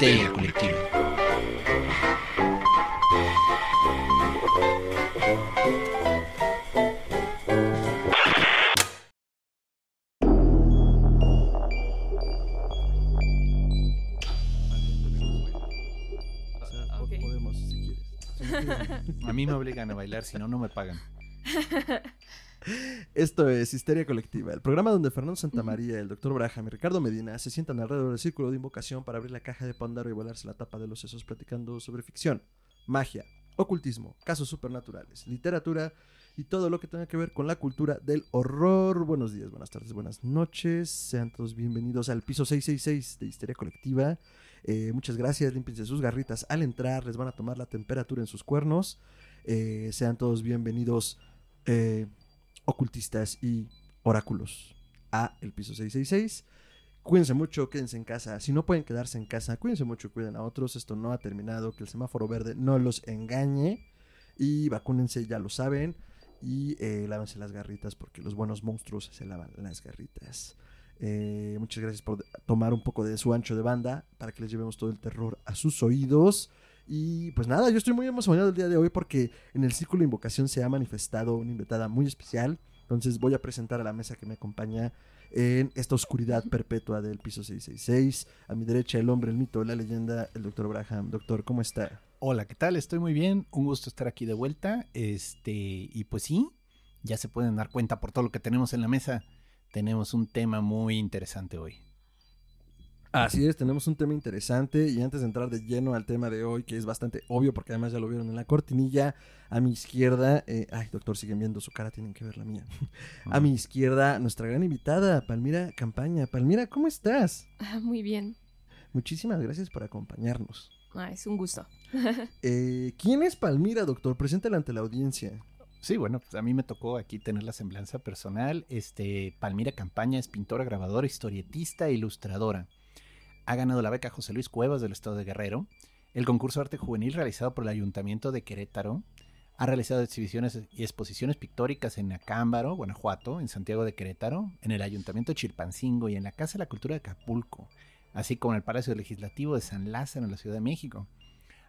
Histeria Colectiva. Quieres. A mí me obligan a bailar, si no, no me pagan. Esto es Histeria Colectiva, el programa donde Fernando Santamaría, el Dr. Braham y Ricardo Medina se sientan alrededor del círculo de invocación para abrir la caja de Pandora y volarse la tapa de los sesos platicando sobre ficción, magia, ocultismo, casos supernaturales, literatura y todo lo que tenga que ver con la cultura del horror. Buenos días, buenas tardes, buenas noches. Sean todos bienvenidos al piso 666 de Histeria Colectiva. Eh, muchas gracias, límpiense sus garritas al entrar, les van a tomar la temperatura en sus cuernos. Eh, sean todos bienvenidos. eh, ocultistas y oráculos a el piso 666. Cuídense mucho, quédense en casa. Si no pueden quedarse en casa, cuídense mucho, cuiden a otros. Esto no ha terminado, que el semáforo verde no los engañe. Y vacúnense, ya lo saben. Y eh, lávense las garritas porque los buenos monstruos se lavan las garritas. Eh, muchas gracias por tomar un poco de su ancho de banda para que les llevemos todo el terror a sus oídos. Y pues nada, yo estoy muy emocionado el día de hoy porque en el círculo de invocación se ha manifestado una invitada muy especial. Entonces voy a presentar a la mesa que me acompaña en esta oscuridad perpetua del piso 666. A mi derecha el hombre, el mito, la leyenda, el doctor Braham. Doctor, ¿cómo está? Hola, ¿qué tal? Estoy muy bien. Un gusto estar aquí de vuelta. Este, y pues sí, ya se pueden dar cuenta por todo lo que tenemos en la mesa. Tenemos un tema muy interesante hoy. Así es, tenemos un tema interesante y antes de entrar de lleno al tema de hoy, que es bastante obvio porque además ya lo vieron en la cortinilla, a mi izquierda, eh, ay doctor, siguen viendo su cara, tienen que ver la mía. A mi izquierda, nuestra gran invitada, Palmira Campaña. Palmira, ¿cómo estás? Ah, Muy bien. Muchísimas gracias por acompañarnos. Ah, es un gusto. Eh, ¿Quién es Palmira, doctor? Preséntala ante la audiencia. Sí, bueno, pues a mí me tocó aquí tener la semblanza personal. Este, Palmira Campaña es pintora, grabadora, historietista e ilustradora. Ha ganado la beca José Luis Cuevas del Estado de Guerrero, el concurso de arte juvenil realizado por el Ayuntamiento de Querétaro. Ha realizado exhibiciones y exposiciones pictóricas en Acámbaro, Guanajuato, en Santiago de Querétaro, en el Ayuntamiento de Chilpancingo y en la Casa de la Cultura de Acapulco, así como en el Palacio Legislativo de San Lázaro en la Ciudad de México.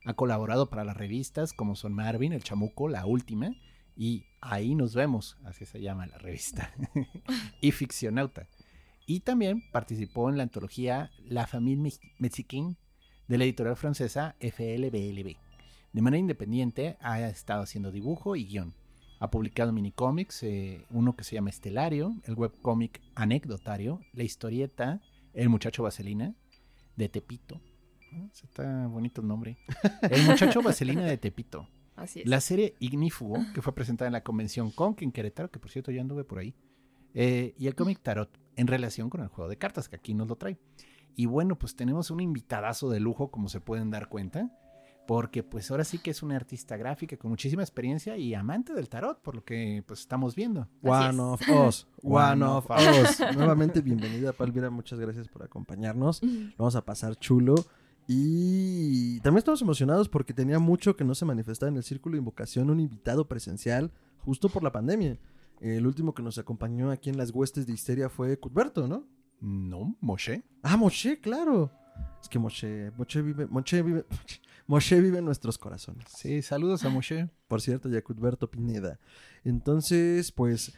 Ha colaborado para las revistas como son Marvin, El Chamuco, La Última y Ahí nos vemos, así se llama la revista, y Ficcionauta. Y también participó en la antología La Famille Mex- Mexicaine de la editorial francesa FLBLB. De manera independiente ha estado haciendo dibujo y guion. Ha publicado minicómics, eh, uno que se llama Estelario, el webcómic Anecdotario, la historieta El muchacho Vaselina de Tepito. Ah, ese Está bonito el nombre. El muchacho Vaselina de Tepito. Así es. La serie Ignífugo, que fue presentada en la convención Conk en Querétaro, que por cierto ya anduve por ahí. eh, y el cómic Tarot, en relación con el juego de cartas, que aquí nos lo trae. Y bueno, pues tenemos un invitadazo de lujo, como se pueden dar cuenta. Porque pues ahora sí que es una artista gráfica con muchísima experiencia y amante del tarot, por lo que pues estamos viendo. One es. of Us. One of Us. Nuevamente, bienvenida, Palmira. Muchas gracias por acompañarnos. Lo vamos a pasar chulo. Y también estamos emocionados porque tenía mucho que no se manifestaba en el círculo de invocación un invitado presencial justo por la pandemia. El último que nos acompañó aquí en las huestes de histeria fue Cuthberto, ¿no? No, Moshe. Ah, Moshe, claro. Es que Moshe, Moshe vive, Moshe vive, Moshe vive en nuestros corazones. Sí, saludos a Moshe. Por cierto, ya Cuthberto Pineda. Entonces, pues,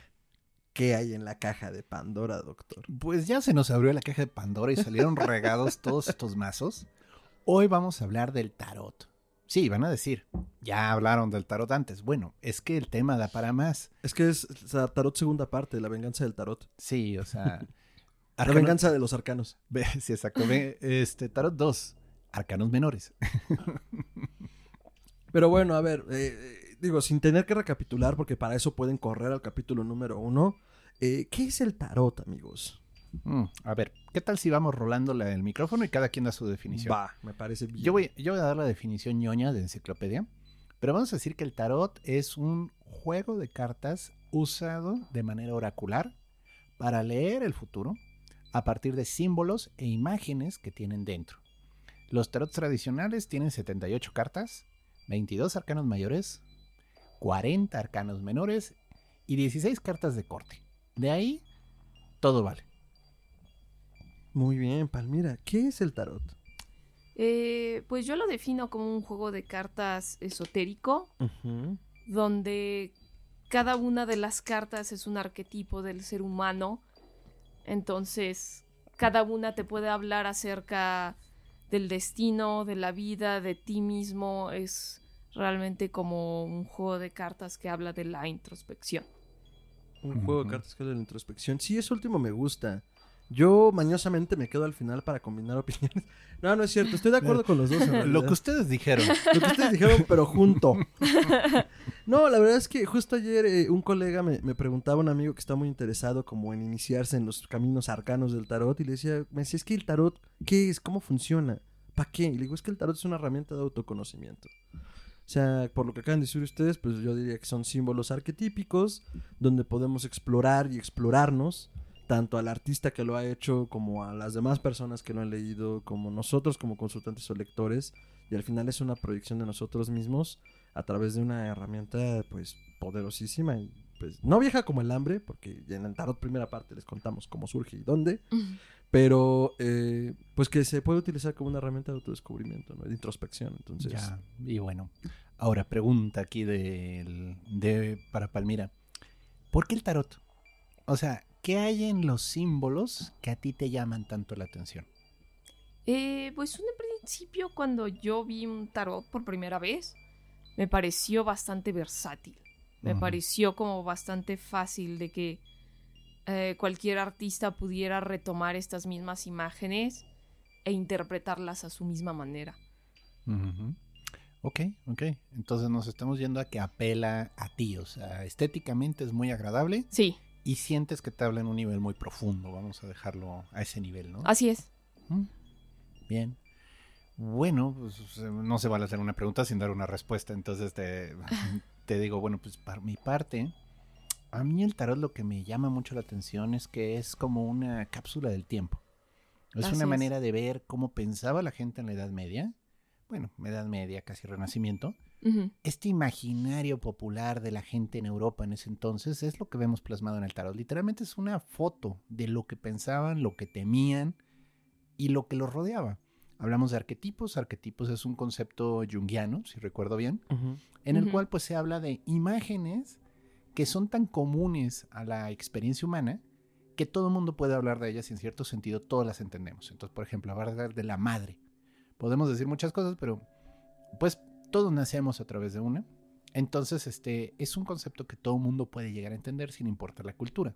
¿qué hay en la caja de Pandora, doctor? Pues ya se nos abrió la caja de Pandora y salieron regados todos estos mazos. Hoy vamos a hablar del tarot. Sí, van a decir, ya hablaron del tarot antes. Bueno, es que el tema da para más. Es que es o sea, Tarot segunda parte, la venganza del Tarot. Sí, o sea. La venganza de los arcanos. Sí, exacto. Este, tarot 2, arcanos menores. Pero bueno, a ver, eh, eh, digo, sin tener que recapitular, porque para eso pueden correr al capítulo número uno. eh, ¿Qué es el tarot, amigos? Mm, a ver, ¿qué tal si vamos rolando la- el micrófono y cada quien da su definición? Va, me parece bien. Yo voy, yo voy a dar la definición ñoña de enciclopedia, pero vamos a decir que el tarot es un juego de cartas usado de manera oracular para leer el futuro a partir de símbolos e imágenes que tienen dentro. Los tarots tradicionales tienen 78 cartas, 22 arcanos mayores, 40 arcanos menores y 16 cartas de corte. De ahí, todo vale. Muy bien, Palmira. ¿Qué es el tarot? Eh, pues yo lo defino como un juego de cartas esotérico, donde cada una de las cartas es un arquetipo del ser humano. Entonces, cada una te puede hablar acerca del destino, de la vida, de ti mismo. Es realmente como un juego de cartas que habla de la introspección. Un juego de cartas que habla de la introspección. Sí, eso último me gusta. Yo mañosamente me quedo al final para combinar opiniones. No, no es cierto. Estoy de acuerdo con los dos. en Lo que ustedes dijeron. Lo que ustedes dijeron, pero junto. No, la verdad es que justo ayer eh, un colega me, me preguntaba, un amigo que está muy interesado como en iniciarse en los caminos arcanos del tarot y le decía, me decía, es que el tarot, ¿qué es? ¿Cómo funciona? ¿Para qué? Y le digo, es que el tarot es una herramienta de autoconocimiento. O sea, por lo que acaban de decir ustedes, pues yo diría que son símbolos arquetípicos donde podemos explorar y explorarnos, tanto al artista que lo ha hecho como a las demás personas que lo han leído, como nosotros como consultantes o lectores, y al final es una proyección de nosotros mismos a través de una herramienta pues poderosísima y pues no vieja como el hambre, porque en el tarot primera parte les contamos cómo surge y dónde, pero eh, pues que se puede utilizar como una herramienta de autodescubrimiento, ¿no? de introspección, entonces... Ya, y bueno. Ahora, pregunta aquí del- de, para Palmira. ¿Por qué el tarot? O sea, ¿qué hay en los símbolos que a ti te llaman tanto la atención? Eh, pues en principio cuando yo vi un tarot por primera vez, me pareció bastante versátil. Me pareció como bastante fácil de que eh, cualquier artista pudiera retomar estas mismas imágenes e interpretarlas a su misma manera. Ujú. Ok, ok. Entonces nos estamos yendo a que apela a ti. O sea, estéticamente es muy agradable Sí, y sientes que te habla en un nivel muy profundo. Vamos a dejarlo a ese nivel, ¿no? así es. Mm, Bien. Bueno, pues eh, no se vale hacer una pregunta sin dar una respuesta. Entonces te, te digo, bueno, pues para mi parte, a mí el tarot lo que me llama mucho la atención es que es como una cápsula del tiempo. Es Así una es. manera de ver cómo pensaba la gente en la Edad Media. Bueno, Edad Media, casi Renacimiento. Este imaginario popular de la gente en Europa en ese entonces es lo que vemos plasmado en el tarot. Literalmente es una foto de lo que pensaban, lo que temían y lo que los rodeaba. Hablamos de arquetipos. Arquetipos es un concepto junguiano, si recuerdo bien, en el cual pues se habla de imágenes que son tan comunes a la experiencia humana que todo el mundo puede hablar de ellas y en cierto sentido todas las entendemos. Entonces, por ejemplo, hablar de la madre. Podemos decir muchas cosas, pero pues todos nacemos a través de una. Entonces, este es un concepto que todo mundo puede llegar a entender sin importar la cultura.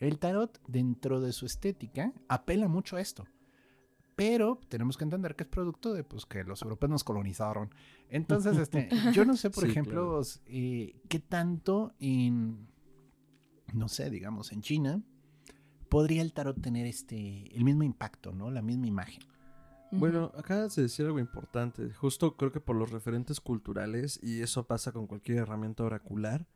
El tarot, dentro de su estética, apela mucho a esto. Pero tenemos que entender que es producto de pues, que los europeos nos colonizaron. Entonces, este, yo no sé, por Sí, ejemplo, claro. eh, qué tanto en, no sé, digamos, en China, podría el tarot tener este, el mismo impacto, ¿no? La misma imagen. Bueno, acabas de decir algo importante. Justo creo que por los referentes culturales, y eso pasa con cualquier herramienta oracular,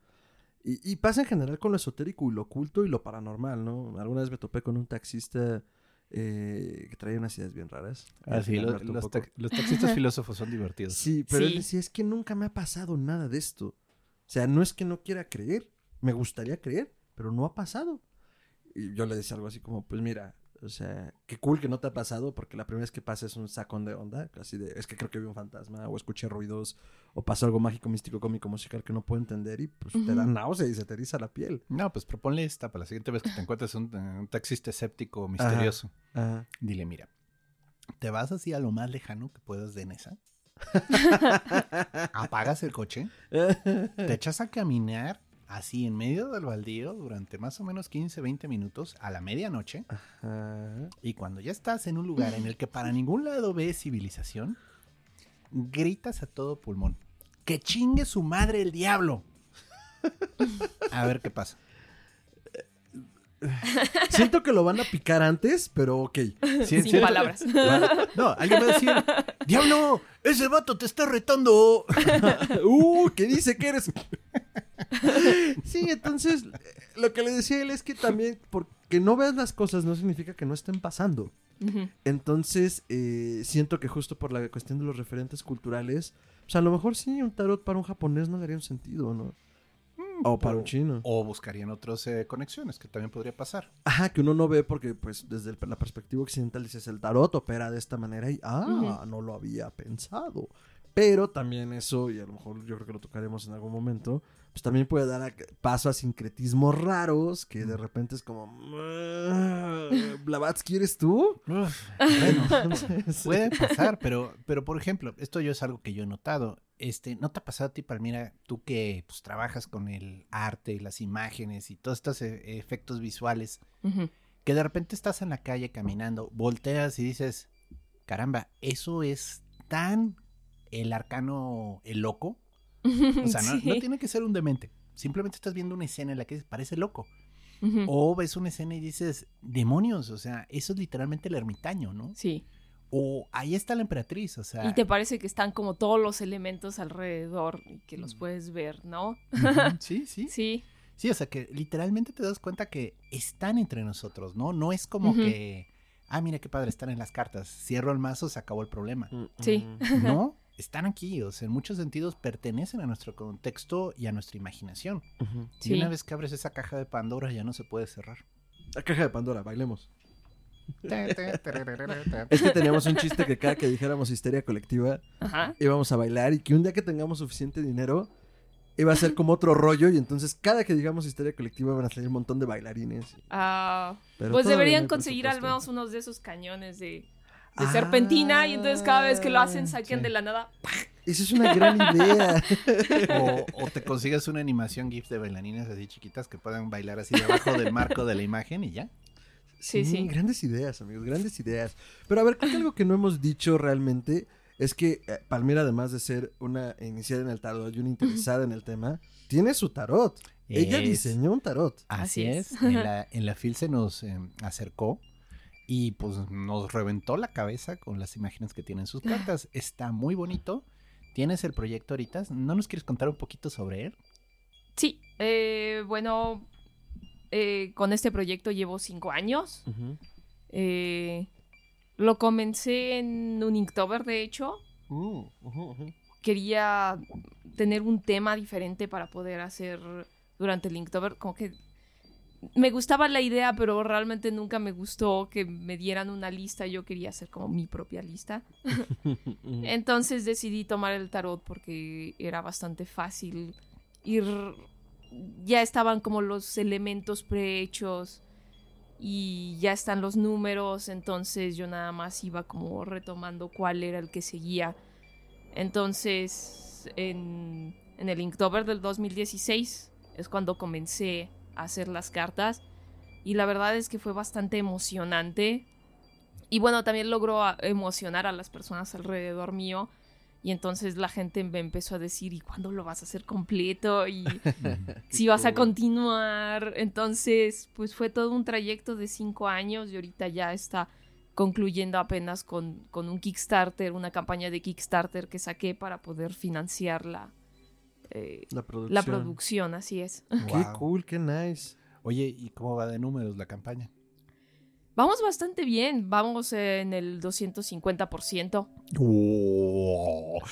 y, y pasa en general con lo esotérico y lo oculto y lo paranormal, ¿no? Alguna vez me topé con un taxista eh, que traía unas ideas bien raras. Final me los, taxistas filósofos son divertidos. Sí, pero él Sí. decía, es que nunca me ha pasado nada de esto. O sea, no es que no quiera creer, me gustaría creer, pero no ha pasado. Y yo le decía algo así como, pues mira, o sea, qué cool que no te ha pasado, porque la primera vez que pasa es un sacón de onda, así de, es que creo que vi un fantasma, o escuché ruidos, o pasó algo mágico, místico, cómico, musical que no puedo entender, y pues te da náusea y se te eriza la piel. No, pues proponle esta para la siguiente vez que te encuentres un, un taxista escéptico misterioso. Ajá. Dile, mira, te vas así a lo más lejano que puedas de Nesa, apagas el coche, te echas a caminar así en medio del baldío durante más o menos 15, 20 minutos a la medianoche. Ajá. Y cuando ya estás en un lugar en el que para ningún lado ves civilización, gritas a todo pulmón. ¡Que chingue su madre el diablo! A ver qué pasa. Siento que lo van a picar antes, pero ok. Sí, Sin sí. palabras. No, alguien va a decir, ¡Diablo! ¡Ese vato te está retando! ¡Uh! ¿Qué dice que eres? sí, entonces, lo que le decía él es que también, porque no veas las cosas no significa que no estén pasando. Entonces, eh, siento que justo por la cuestión de los referentes culturales, pues a lo mejor sí, un tarot para un japonés no daría un sentido, ¿no? O para un chino. O buscarían otras eh, conexiones, que también podría pasar. Ajá, que uno no ve porque, pues, desde el- la perspectiva occidental dices, el tarot opera de esta manera y, ah, no lo había pensado. Pero también eso, y a lo mejor yo creo que lo tocaremos en algún momento, pues también puede dar a- paso a sincretismos raros que de repente es como, "Ah, Blavatsky, ¿eres tú? Bueno, puede pasar, pero, pero por ejemplo, esto yo es algo que yo he notado. Este, ¿no te ha pasado a ti, Palmira, tú que pues, trabajas con el arte, las imágenes y todos estos eh, efectos visuales, que de repente estás en la calle caminando, volteas y dices, caramba, eso es tan el arcano, el loco. O sea, no, Sí. no tiene que ser un demente. Simplemente estás viendo una escena en la que parece loco. O ves una escena y dices, demonios, o sea, eso es literalmente el ermitaño, ¿no? Sí. O ahí está la emperatriz, o sea. Y te parece que están como todos los elementos alrededor y que Mm. los puedes ver, ¿no? Sí, sí. Sí. Sí, o sea que literalmente te das cuenta que están entre nosotros, ¿no? No es como que, ah, mira qué padre, están en las cartas. Cierro el mazo, se acabó el problema. Sí. No, están aquí, o sea, en muchos sentidos pertenecen a nuestro contexto y a nuestra imaginación. Ujú. Y Sí. una vez que abres esa caja de Pandora ya no se puede cerrar. La caja de Pandora, bailemos. Es que teníamos un chiste que cada que dijéramos histeria colectiva Ajá. íbamos a bailar y que un día que tengamos suficiente dinero iba a ser como otro rollo y entonces cada que digamos histeria colectiva van a salir un montón de bailarines. Ah, pues deberían conseguir al menos unos de esos cañones de, de Ah, serpentina y entonces cada vez que lo hacen saquen sí. de la nada. Esa es una gran idea. O, o te consigues una animación GIF de bailarines así chiquitas que puedan bailar así debajo del marco de la imagen y ya. Sí, sí. Grandes ideas, amigos, grandes ideas. Pero a ver, creo que algo que no hemos dicho realmente es que eh, Palmira, además de ser una iniciada en el tarot y una interesada en el tema, tiene su tarot. Ella diseñó un tarot. Así Así es. es. En la, en la FIL se nos eh, acercó y pues nos reventó la cabeza con las imágenes que tienen sus cartas. Está muy bonito. ¿Tienes el proyecto ahorita? ¿No nos quieres contar un poquito sobre él? Sí, eh, bueno, eh, con este proyecto llevo cinco años. Eh, lo comencé en un Inktober, de hecho. Uh. Quería tener un tema diferente para poder hacer durante el Inktober. Como que me gustaba la idea, pero realmente nunca me gustó que me dieran una lista. Yo quería hacer como mi propia lista. Entonces decidí tomar el tarot porque era bastante fácil ir. Ya estaban como los elementos prehechos y ya están los números, entonces yo nada más iba como retomando cuál era el que seguía. Entonces, en, en el Inktober del 2016 es cuando comencé hacer las cartas y la verdad es que fue bastante emocionante. Y bueno, también logró a- emocionar a las personas alrededor mío. Y entonces la gente me empezó a decir, ¿y cuándo lo vas a hacer completo? Y si vas a continuar. Entonces, pues fue todo un trayecto de cinco años y ahorita ya está concluyendo apenas con, con un Kickstarter, una campaña de Kickstarter que saqué para poder financiar la, eh, La producción. la producción, así es. Qué Wow. cool, qué nice. Oye, ¿y cómo va de números la campaña? Vamos bastante bien, vamos en el 250%.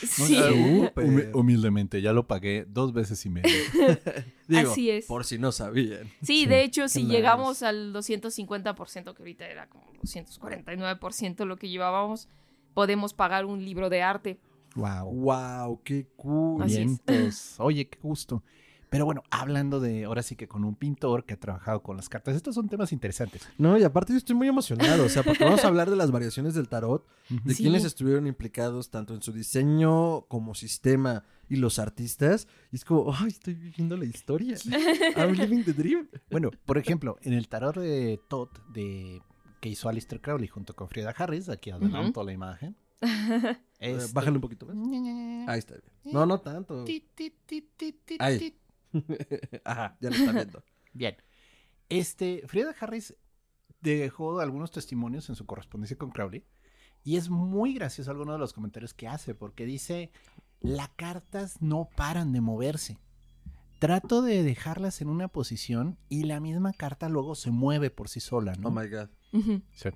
Sí. Uh, Súper. humildemente, ya lo pagué dos veces y medio. Digo, Así es. por si no sabían. Sí, Sí, de hecho, si nice. llegamos al 250%, que ahorita era como 249% lo que llevábamos, podemos pagar un libro de arte. Wow. Wow, qué cool. Así Bien, es. pues, oye, qué gusto. Pero bueno, hablando de, ahora sí que con un pintor que ha trabajado con las cartas, estos son temas interesantes. No, y aparte yo estoy muy emocionado, o sea, porque vamos a hablar de las variaciones del tarot, de Sí. quienes estuvieron implicados tanto en su diseño como sistema y los artistas. Y es como, ay, estoy viviendo la historia. I'm living the dream. Bueno, por ejemplo, en el tarot de Todd de que hizo Alistair Crowley junto con Frida Harris, aquí adelanto la imagen. Este- bájale un poquito más. Ahí está bien. No, no tanto. Ahí. Ajá, ya lo está viendo. Bien. Este, Frida Harris dejó algunos testimonios en su correspondencia con Crowley y es muy gracioso alguno de los comentarios que hace porque dice, las cartas no paran de moverse. Trato de dejarlas en una posición y la misma carta luego se mueve por sí sola, ¿no? Oh my god. Sí.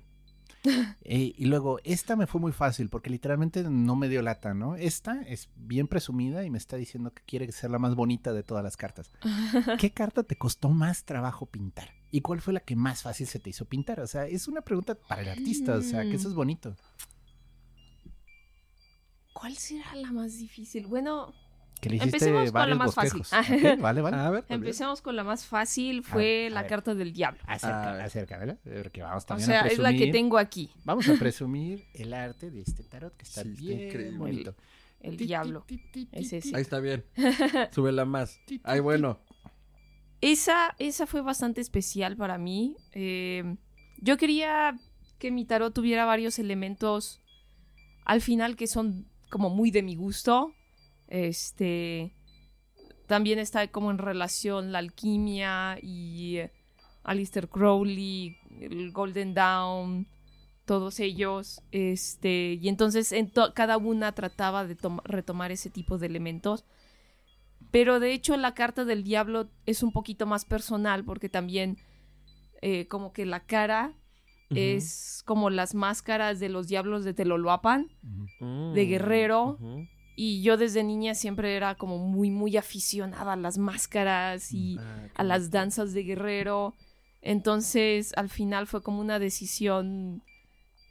Eh, y luego, esta me fue muy fácil porque literalmente no me dio lata, ¿no? Esta es bien presumida y me está diciendo que quiere ser la más bonita de todas las cartas. ¿Qué carta te costó más trabajo pintar? ¿Y cuál fue la que más fácil se te hizo pintar? O sea, es una pregunta para el artista, o sea, que eso es bonito. ¿Cuál será la más difícil? Bueno, Que le hiciste Empecemos con la más fácil. vale, vale. A ver, también. empecemos con la más fácil. A Fue ver, a la ver. carta del diablo. Acerca, acerca, ¿verdad? Porque vamos O también a sea, es la que presumir- tengo aquí. Vamos a presumir el arte de este tarot que está Sí, bien increíble. bonito. El diablo. ti, ti, ti, Es ti. ese. Ahí está bien. Súbela más. Ay, bueno. Esa, esa fue bastante especial para mí. Eh, yo quería que mi tarot tuviera varios elementos al final que son como muy de mi gusto. Este. También está como en relación la alquimia y eh, Alistair Crowley, el Golden Dawn, todos ellos. Este. Y entonces en cada una trataba de tom- retomar ese tipo de elementos. Pero de hecho la carta del diablo es un poquito más personal porque también eh, como que la cara es como las máscaras de los diablos de Teloloapan. De guerrero. Y yo desde niña siempre era como muy, muy aficionada a las máscaras y Ah, a las danzas de guerrero. Entonces al final fue como una decisión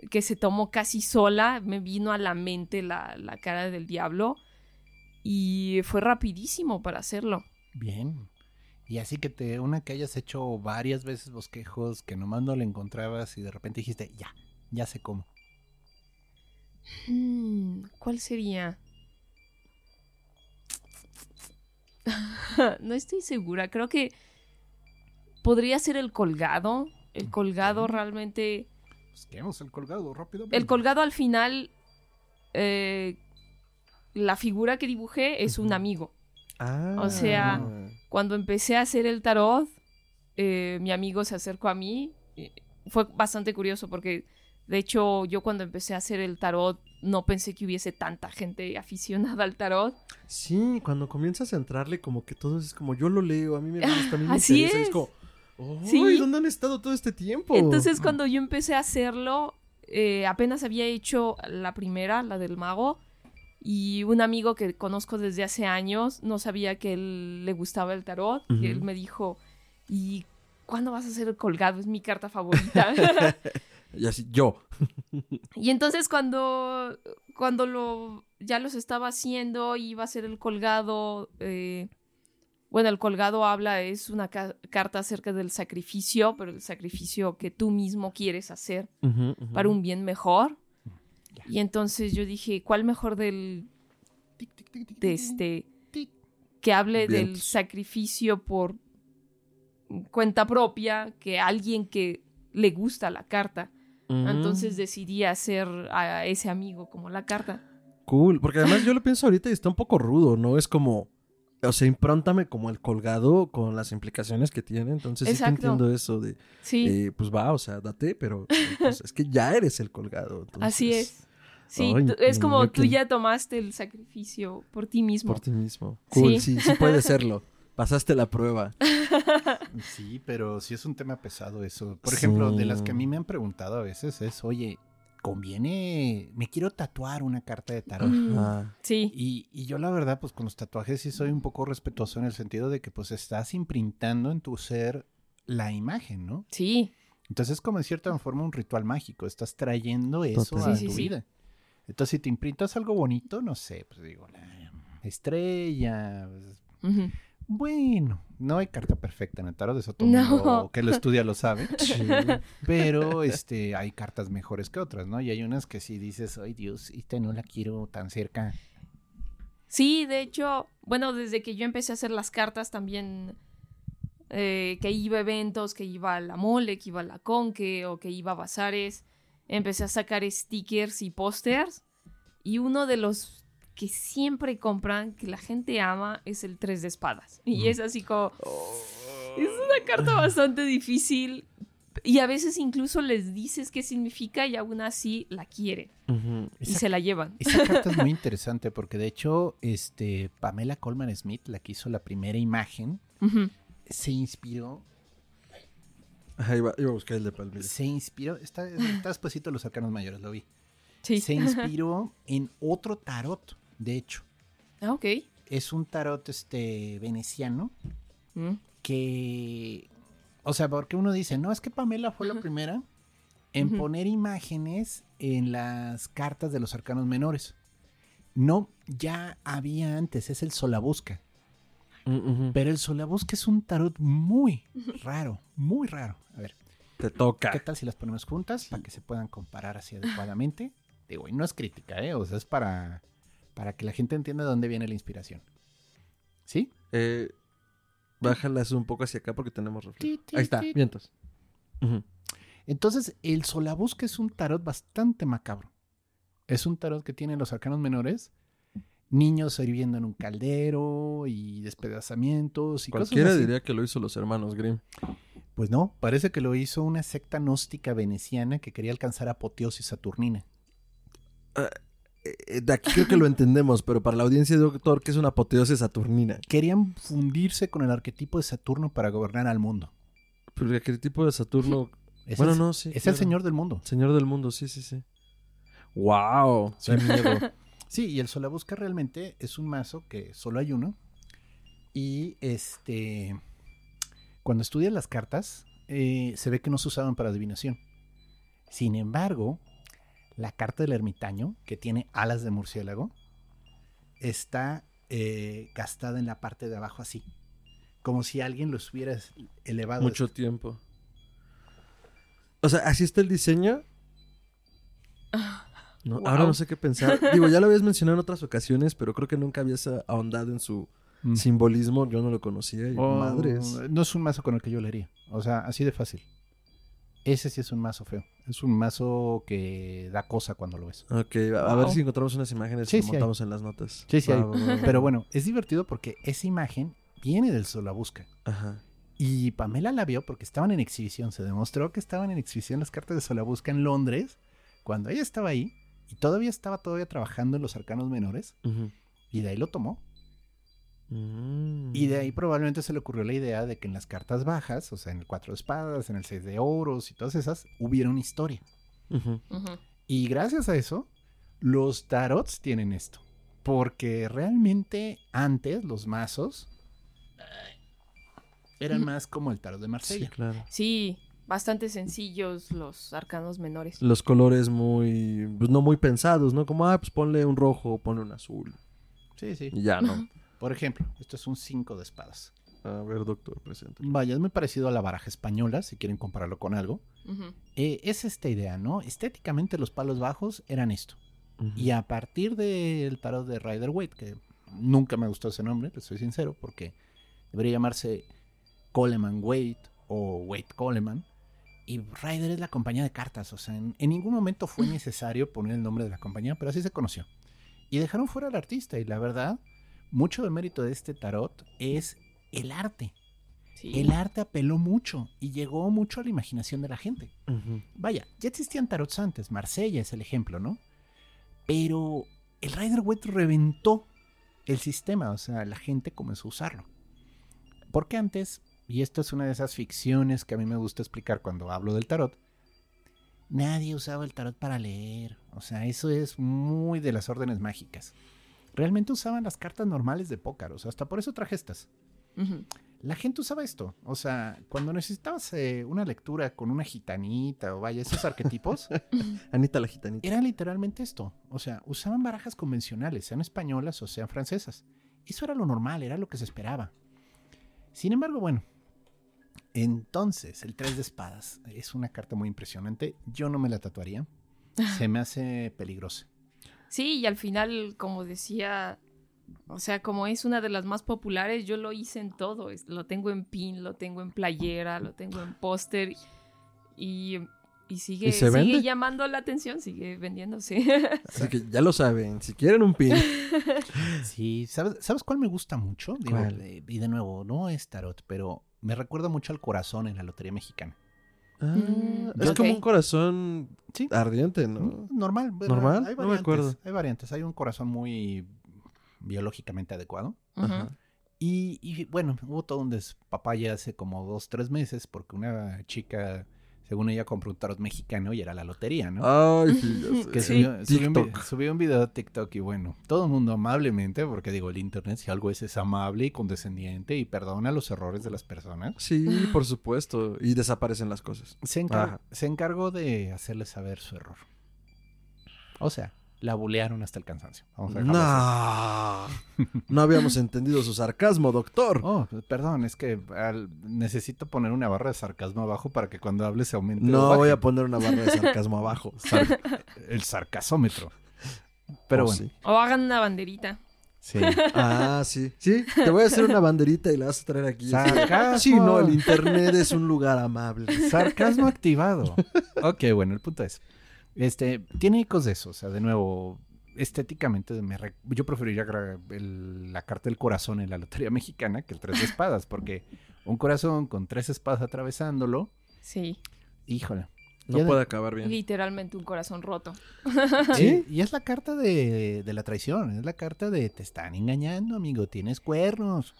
que se tomó casi sola. Me vino a la mente la, la cara del diablo. Y fue rapidísimo para hacerlo. Bien. Y así que te, una que hayas hecho varias veces bosquejos, que nomás no le encontrabas y de repente dijiste, ya, ya sé cómo. Hmm, ¿Cuál sería? no estoy segura. Creo que podría ser el colgado. El colgado Ok. realmente. Busquemos el colgado rápidamente. El colgado al final. eh, la figura que dibujé es un amigo. Ah. O sea, Cuando empecé a hacer el tarot, eh, mi amigo se acercó a mí. Fue bastante curioso porque, de hecho, yo cuando empecé a hacer el tarot no pensé que hubiese tanta gente aficionada al tarot. Sí, cuando comienzas a entrarle como que todo es como yo lo leo, a mí me gusta, a mí me Así interesa. es. Es como, "Ay, Sí. ¿dónde han estado todo este tiempo? Entonces, cuando yo empecé a hacerlo, eh, apenas había hecho la primera, la del mago, y un amigo que conozco desde hace años no sabía que él le gustaba el tarot, y él me dijo, ¿y cuándo vas a hacer el colgado? Es mi carta favorita. Y así, yo. y entonces cuando, cuando lo, ya los estaba haciendo, iba a hacer el colgado, eh, bueno, el colgado habla, es una ca- carta acerca del sacrificio, pero el sacrificio que tú mismo quieres hacer para un bien mejor. Y entonces yo dije, ¿cuál mejor del Tic, tic, tic, tic, de este que hable del sacrificio por cuenta propia que alguien que le gusta la carta? Mm. Entonces decidí hacer a ese amigo como la carta. Cool, porque además yo lo pienso ahorita y está un poco rudo, ¿no? Es como, o sea, impróntame como el colgado con las implicaciones que tiene, entonces sí entiendo eso de, Sí, eh, pues va, o sea, date, pero pues, es que ya eres el colgado. así es. Sí, Ay, es como tú ya tomaste el sacrificio por ti mismo. Por ti mismo. Cool, sí, Sí. sí, puede serlo. Pasaste la prueba. Sí, pero sí es un tema pesado eso. Por ejemplo, de las que a mí me han preguntado a veces es, oye, conviene, me quiero tatuar una carta de tarot. Sí, Y, y yo la verdad, pues con los tatuajes sí soy un poco respetuoso en el sentido de que pues estás imprintando en tu ser la imagen, ¿no? sí. Entonces es como en cierta forma un ritual mágico, estás trayendo eso Total. a Sí, tu sí. vida. Entonces si te imprintas algo bonito, no sé, pues digo, la estrella, pues. Bueno, no hay carta perfecta en el tarot, eso todo No. mundo que lo estudia lo sabe. sí. Pero este, hay cartas mejores que otras, ¿no? Y hay unas que sí dices, ay Dios, esta no la quiero tan cerca. Sí, de hecho, bueno, desde que yo empecé a hacer las cartas también, eh, que iba a eventos, que iba a la mole, que iba a la conque o que iba a bazares, empecé a sacar stickers y pósters. Y uno de los que siempre compran, que la gente ama, es el tres de espadas. Y Mm. es así como... Es una carta bastante difícil. Y a veces incluso les dices qué significa y aún así la quieren. Y Esa, se la llevan. esa carta es muy interesante porque de hecho, este, Pamela Coleman Smith, la que hizo la primera imagen, se inspiró Ajá, iba, iba a buscar el de Palmira. se inspiró, está, está despuesito de los arcanos mayores, lo vi. Sí. Se inspiró en otro tarot, de hecho. Ah, ok. Es un tarot este veneciano Mm. que, o sea, porque uno dice, no, es que Pamela fue la primera en poner imágenes en las cartas de los arcanos menores. No, ya había antes, es el Solabusca. Mm. Pero el Solabusca es un tarot muy raro, muy raro. A ver, Te toca. ¿qué tal si las ponemos juntas para que se puedan comparar así adecuadamente? Digo, y no es crítica, ¿eh? O sea, es para, para que la gente entienda de dónde viene la inspiración. ¿Sí? Eh, bájalas un poco hacia acá porque tenemos reflejo. Ahí está, vientos. Entonces, el Solabusca es un tarot bastante macabro. Es un tarot que tiene los arcanos menores, niños hirviendo en un caldero y despedazamientos y Cualquiera cosas así. diría que lo hizo los hermanos Grimm. Pues no, parece que lo hizo una secta gnóstica veneciana que quería alcanzar apoteosis saturnina. Eh, de aquí creo que lo entendemos, pero para la audiencia de doctor, que es una apoteosis saturnina? Querían fundirse con el arquetipo de Saturno para gobernar al mundo. Pero ¿qué tipo de Saturno? Es bueno, el, no, sí. es claro. el señor del mundo. Señor del mundo, sí, sí, sí. ¡Wow! Sí. ¡Qué miedo! Sí, y el Solabusca realmente es un mazo que solo hay uno. Y este. Cuando estudias las cartas, eh, se ve que no se usaban para adivinación. Sin embargo, la carta del ermitaño, que tiene alas de murciélago, está eh, gastada en la parte de abajo así. Como si alguien los hubiera elevado. Mucho tiempo. O sea, ¿así está el diseño? No, Wow. Ahora no sé qué pensar. Digo, ya lo habías mencionado en otras ocasiones, pero creo que nunca habías ah, ahondado en su Mm. simbolismo. Yo no lo conocía. Y Oh, madres. No es un mazo con el que yo leería. O sea, así de fácil. Ese sí es un mazo feo. Es un mazo que da cosa cuando lo ves. Ok, a, a ver si encontramos unas imágenes Sí, y sí hay. montamos en las notas. Sí, sí hay. Pero bueno, es divertido porque esa imagen viene del Solabusca. Ajá. Y Pamela la vio porque estaban en exhibición. Se demostró que estaban en exhibición las cartas de Solabusca en Londres. Cuando ella estaba ahí y todavía estaba todavía trabajando en los arcanos menores. Ujú. Y de ahí lo tomó. Mm. Y de ahí probablemente se le ocurrió la idea de que en las cartas bajas, o sea, en el cuatro de espadas, en el seis de oros y todas esas, hubiera una historia. Y gracias a eso, los tarots tienen esto. Porque realmente antes los mazos eran más como el tarot de Sí, Marsella. claro. Sí, bastante sencillos los arcanos menores. Los colores muy, pues no muy pensados, ¿no? Como, ah, pues ponle un rojo, ponle un azul. Sí, sí. Y ya, ¿no? Por ejemplo, esto es un 5 de espadas. A ver, doctor, presente. Vaya, es muy parecido a la baraja española, si quieren compararlo con algo. Ujú. Eh, es esta idea, ¿no? Estéticamente los palos bajos eran esto. Y a partir del tarot de Rider Waite, que nunca me gustó ese nombre, te soy sincero, porque debería llamarse Coleman Waite o Waite Coleman. Y Rider es la compañía de cartas, o sea, en, en ningún momento fue necesario poner el nombre de la compañía, pero así se conoció. Y dejaron fuera al artista, y la verdad, mucho del mérito de este tarot es el arte. Sí. El arte apeló mucho y llegó mucho a la imaginación de la gente. Vaya, ya existían tarots antes, Marsella es el ejemplo, ¿no? Pero el Rider Waite reventó el sistema, o sea, la gente comenzó a usarlo. Porque antes, y esto es una de esas ficciones que a mí me gusta explicar cuando hablo del tarot, nadie usaba el tarot para leer, o sea, eso es muy de las órdenes mágicas. Realmente usaban las cartas normales de póker, o sea, hasta por eso traje estas. La gente usaba esto. O sea, cuando necesitabas eh, una lectura con una gitanita o vaya, esos arquetipos, Anita la gitanita. era literalmente esto. O sea, usaban barajas convencionales, sean españolas o sean francesas. Eso era lo normal, era lo que se esperaba. Sin embargo, bueno. Entonces, el 3 de espadas es una carta muy impresionante. Yo no me la tatuaría. Se me hace peligrosa. Sí, y al final, como decía, o sea, como es una de las más populares, yo lo hice en todo. Lo tengo en pin, lo tengo en playera, lo tengo en póster y, y sigue, ¿Y se sigue vende? llamando la atención, sigue vendiéndose. Así que ya lo saben. Si quieren un pin. Sí, ¿sabes, ¿sabes cuál me gusta mucho? Digo, ¿Cuál? de- y de nuevo, no es tarot, pero me recuerda mucho al corazón en la Lotería Mexicana. Ah, Mm, es como un corazón Sí. ardiente, ¿no? Normal. ¿Normal? Hay No me variantes, acuerdo. Hay variantes. Hay un corazón muy biológicamente adecuado. Ajá. Y, y, bueno, hubo todo un despapalle hace como dos, tres meses porque una chica, según ella, compró un tarot mexicano y era la lotería, ¿no? Ay, sí, ya sé. que Sí. subió, subió un, subió video a TikTok y bueno, todo el mundo amablemente, porque digo, el internet si algo es, es amable y condescendiente y perdona los errores de las personas, Sí, por supuesto. Y desaparecen las cosas. se, encar- Ajá. se encargó de hacerle saber su error. O sea, la bulearon hasta el cansancio. Vamos a. No. No habíamos entendido su sarcasmo, doctor. Oh, pues, perdón, es que al- necesito poner una barra de sarcasmo abajo para que cuando hable se aumente. No voy a poner una barra de sarcasmo abajo. Sar- el sarcasómetro. Pero Oh, bueno, sí. O hagan una banderita. sí. Ah, sí. Sí, te voy a hacer una banderita y la vas a traer aquí. Sarcasmo. Sí, no, el internet es un lugar amable. Sarcasmo activado. Ok, bueno, el punto es. Este, tiene ecos de eso. O sea, de nuevo, estéticamente, me re- yo preferiría el- la carta del corazón en la lotería mexicana que el tres de espadas, porque un corazón con tres espadas atravesándolo, Sí. híjole. No Ya de- puede acabar bien. Literalmente un corazón roto. Sí, y es la carta de, de la traición, es la carta de te están engañando, amigo, tienes cuernos.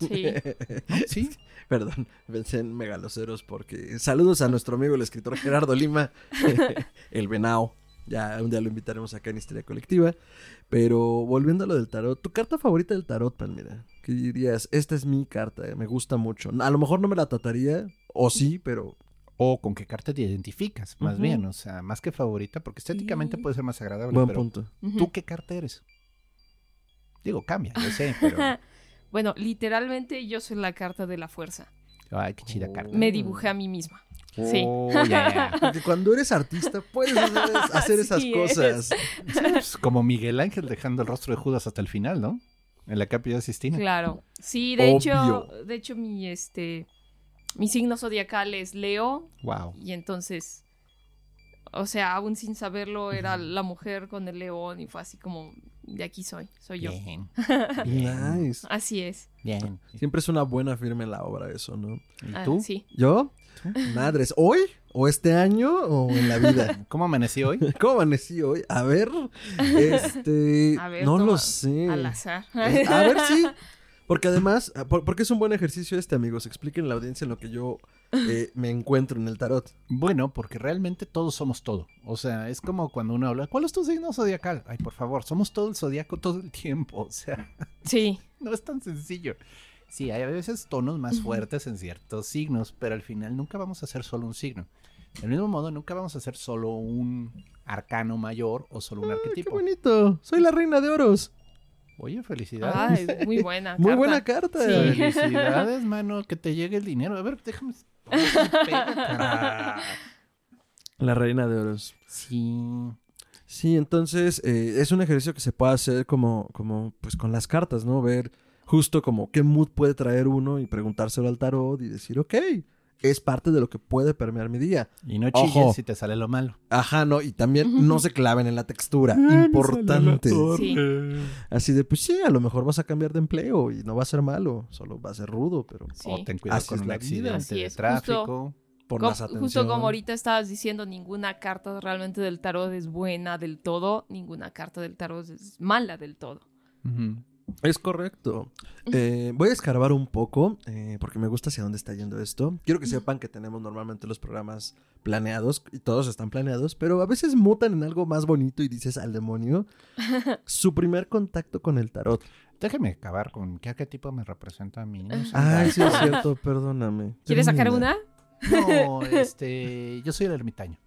Sí. Sí, Perdón, pensé en megaloceros porque saludos a nuestro amigo el escritor Gerardo Lima, el venao. Ya un día lo invitaremos acá en Historia Colectiva. Pero volviendo a lo del tarot, ¿tu carta favorita del tarot, Palmira? ¿Qué dirías? Esta es mi carta, me gusta mucho. A lo mejor no me la trataría, o sí, pero o con qué carta te identificas, más bien, o sea, más que favorita, porque estéticamente Sí. puede ser más agradable, buen pero punto. ¿tú qué carta eres? Digo, cambia, yo sé, pero... Bueno, literalmente yo soy la carta de la fuerza. Ay, qué chida carta. Me dibujé a mí misma. Sí. Oh, ya. Porque cuando eres artista puedes hacer, hacer esas cosas. Sí, pues, como Miguel Ángel dejando el rostro de Judas hasta el final, ¿no? En la capilla de Sistina. Claro. Sí, de Obvio. hecho, de hecho mi este mi signo zodiacal es Leo Wow. y entonces o sea, aún sin saberlo era la mujer con el león y fue así como de aquí soy, soy yo. Bien. Nice. Así es. Bien. Siempre es una buena firma en la obra eso, ¿no? ¿Y Ah, tú? sí. ¿Yo? Madres, ¿hoy? ¿O este año? ¿O en la vida? ¿Cómo amanecí hoy? ¿Cómo amanecí hoy? A ver, este... A ver, no toma, lo sé. Al azar. Eh, A ver, sí. Porque además, ah, por- porque es un buen ejercicio este, amigos. Expliquen a la audiencia en lo que yo eh, me encuentro en el tarot. Bueno, porque realmente todos somos todo. O sea, es como cuando uno habla, ¿cuál es tu signo zodiacal? Ay, por favor, somos todo el zodiaco todo el tiempo. O sea, Sí. no es tan sencillo. Sí, hay a veces tonos más fuertes en ciertos signos, pero al final nunca vamos a hacer solo un signo. Del mismo modo, nunca vamos a hacer solo un arcano mayor o solo un ¡Qué arquetipo. bonito! Soy la reina de oros. Oye, felicidades. Ay, muy buena Muy carta. buena carta. Sí. Felicidades, mano, que te llegue el dinero. A ver, déjame. La reina de oros. Sí. Sí, entonces eh, es un ejercicio que se puede hacer como, como, pues con las cartas, ¿no? Ver justo como qué mood puede traer uno y preguntárselo al tarot y decir, ok, es parte de lo que puede permear mi día. Y no Ojo. chilles si te sale lo malo. Ajá, no, y también no se claven en la textura. Importante. Sí. Así de, pues sí, a lo mejor vas a cambiar de empleo y no va a ser malo, solo va a ser rudo, pero Sí. O ten cuidado Así con un la vida. accidente de tráfico. por Com- más atención. justo como ahorita estabas diciendo, ninguna carta realmente del tarot es buena del todo, ninguna carta del tarot es mala del todo. Ujú. Es correcto. Eh, voy a escarbar un poco, eh, porque me gusta hacia dónde está yendo esto. Quiero que sepan que tenemos normalmente los programas planeados, y todos están planeados, pero a veces mutan en algo más bonito y dices al demonio. Su primer contacto con el tarot. Déjame acabar con qué arquetipo me representa a mí. No, sé. Ay, sí es cierto, perdóname. ¿Quieres sacar una? No, este, yo soy el ermitaño.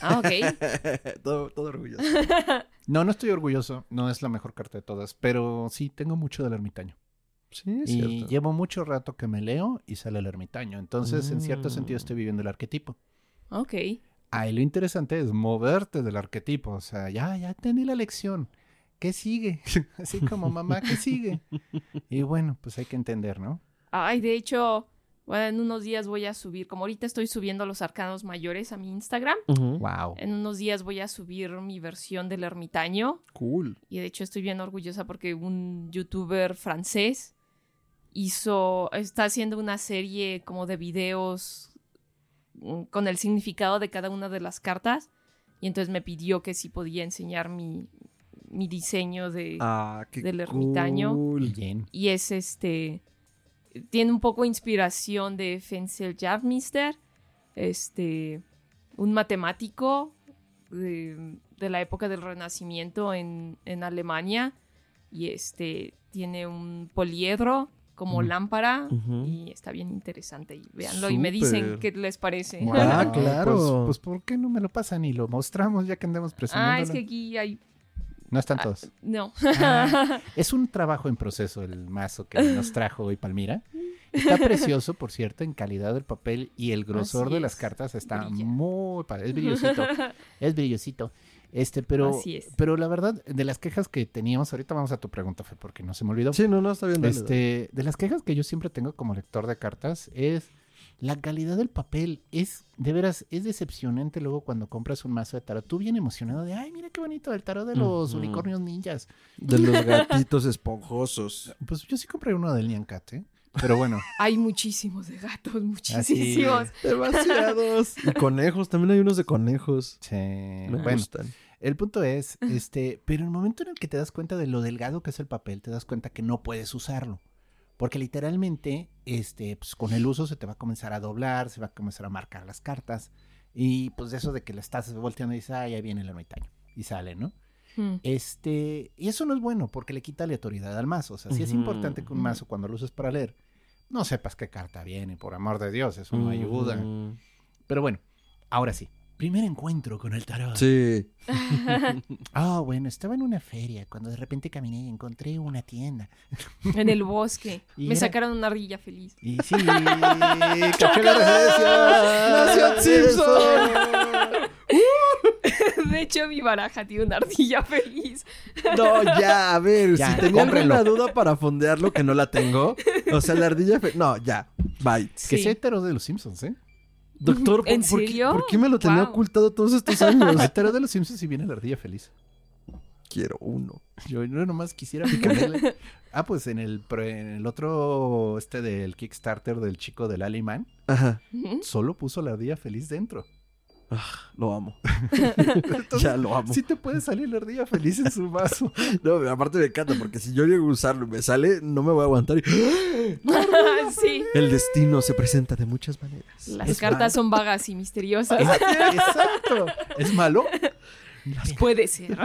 Ah, ok. todo, todo orgulloso. No, no estoy orgulloso. No es la mejor carta de todas, pero sí tengo mucho del ermitaño. Sí, es y cierto. llevo mucho rato que me leo y sale el ermitaño. Entonces, en cierto Mm. sentido, estoy viviendo el arquetipo. Ok. Ahí lo interesante es moverte del arquetipo. O sea, ya, ya entendí la lección. ¿Qué sigue? Así como mamá, ¿qué sigue? Y bueno, pues hay que entender, ¿no? Ay, de hecho, bueno, en unos días voy a subir, como ahorita estoy subiendo los arcanos mayores a mi Instagram. Wow. en unos días voy a subir mi versión del ermitaño. Cool. Y de hecho estoy bien orgullosa porque un youtuber francés hizo, está haciendo una serie como de videos mm, con el significado de cada una de las cartas. Y entonces me pidió que si podía enseñar mi, mi diseño de... Ah, qué Del ermitaño. cool. Bien. Y es este. Tiene un poco de inspiración de Fensel Jarmister, este. Un matemático de, de la época del Renacimiento en, en Alemania. Y este. Tiene un poliedro como lámpara. Y está bien interesante. Y véanlo y me dicen qué les parece. Ah, Pues- claro. Pues, ¿por qué no me lo pasan y lo mostramos ya que andamos presumiendo? ah, es que aquí hay. No están ah, todos. No. Ah, es un trabajo en proceso el mazo que nos trajo hoy Palmira. Está precioso, por cierto, en calidad del papel y el grosor Así de las cartas está Brilla. muy padre. Es brillosito. Es brillosito. Este, pero, Así es. pero la verdad, de las quejas que teníamos, ahorita vamos a tu pregunta, Fe, porque no se me olvidó. Sí, no, no, está bien. dale, dale. Este, de las quejas que yo siempre tengo como lector de cartas es la calidad del papel. Es, de veras, es decepcionante luego cuando compras un mazo de tarot. Tú bien emocionado de, ay, mira qué bonito, el tarot de los unicornios ninjas. De los gatitos esponjosos. Pues yo sí compré uno del Nyan Cat, ¿eh? Pero bueno, Hay muchísimos de gatos, Así. muchísimos. Demasiados. Y conejos, también hay unos de conejos. sí, Me bueno, gustan. el punto es, este, pero en el momento en el que te das cuenta de lo delgado que es el papel, te das cuenta que no puedes usarlo. Porque literalmente, este, pues con el uso se te va a comenzar a doblar, se va a comenzar a marcar las cartas. Y pues de eso de que le estás volteando y dices, ay, ahí viene el ermitaño. Y sale, ¿no? Hmm. Este, y eso no es bueno porque le quita aleatoriedad al mazo. O sea, sí es importante que un mazo cuando lo uses para leer, no sepas qué carta viene, por amor de Dios, eso no ayuda. Pero bueno, ahora sí. Primer encuentro con el tarot. Sí. Ah, bueno, estaba en una feria cuando de repente caminé y encontré una tienda. en el bosque. Y Me era- sacaron una ardilla feliz. Y sí, caché la referencia. ¡Nació Simpson! De hecho, mi baraja tiene una ardilla feliz. No, ya, a ver, Ya, si tenía cómprenlo. alguna duda para fondearlo que no la tengo. O sea, la ardilla. fe- No, ya. Bye. Que sea hetero de los Simpsons, ¿eh? Doctor, ¿por, ¿En por qué, serio? por qué me lo tenía Wow. ocultado todos estos años? Hetero de los Simpsons y viene la ardilla feliz. Quiero uno. Yo no nomás quisiera ponerle. Ah, pues en el, pro- en el otro, este del Kickstarter del chico del Ajá. Ujú. solo puso la ardilla feliz dentro. Ah, lo amo. Entonces, ya lo amo. Sí te puede salir la ardilla feliz en su vaso. No, aparte me encanta porque si yo llego a usarlo y me sale, no me voy a aguantar. y- sí. El destino se presenta de muchas maneras. Las Es cartas malo. son vagas y misteriosas. Exacto. ¿Es malo? Puede ser.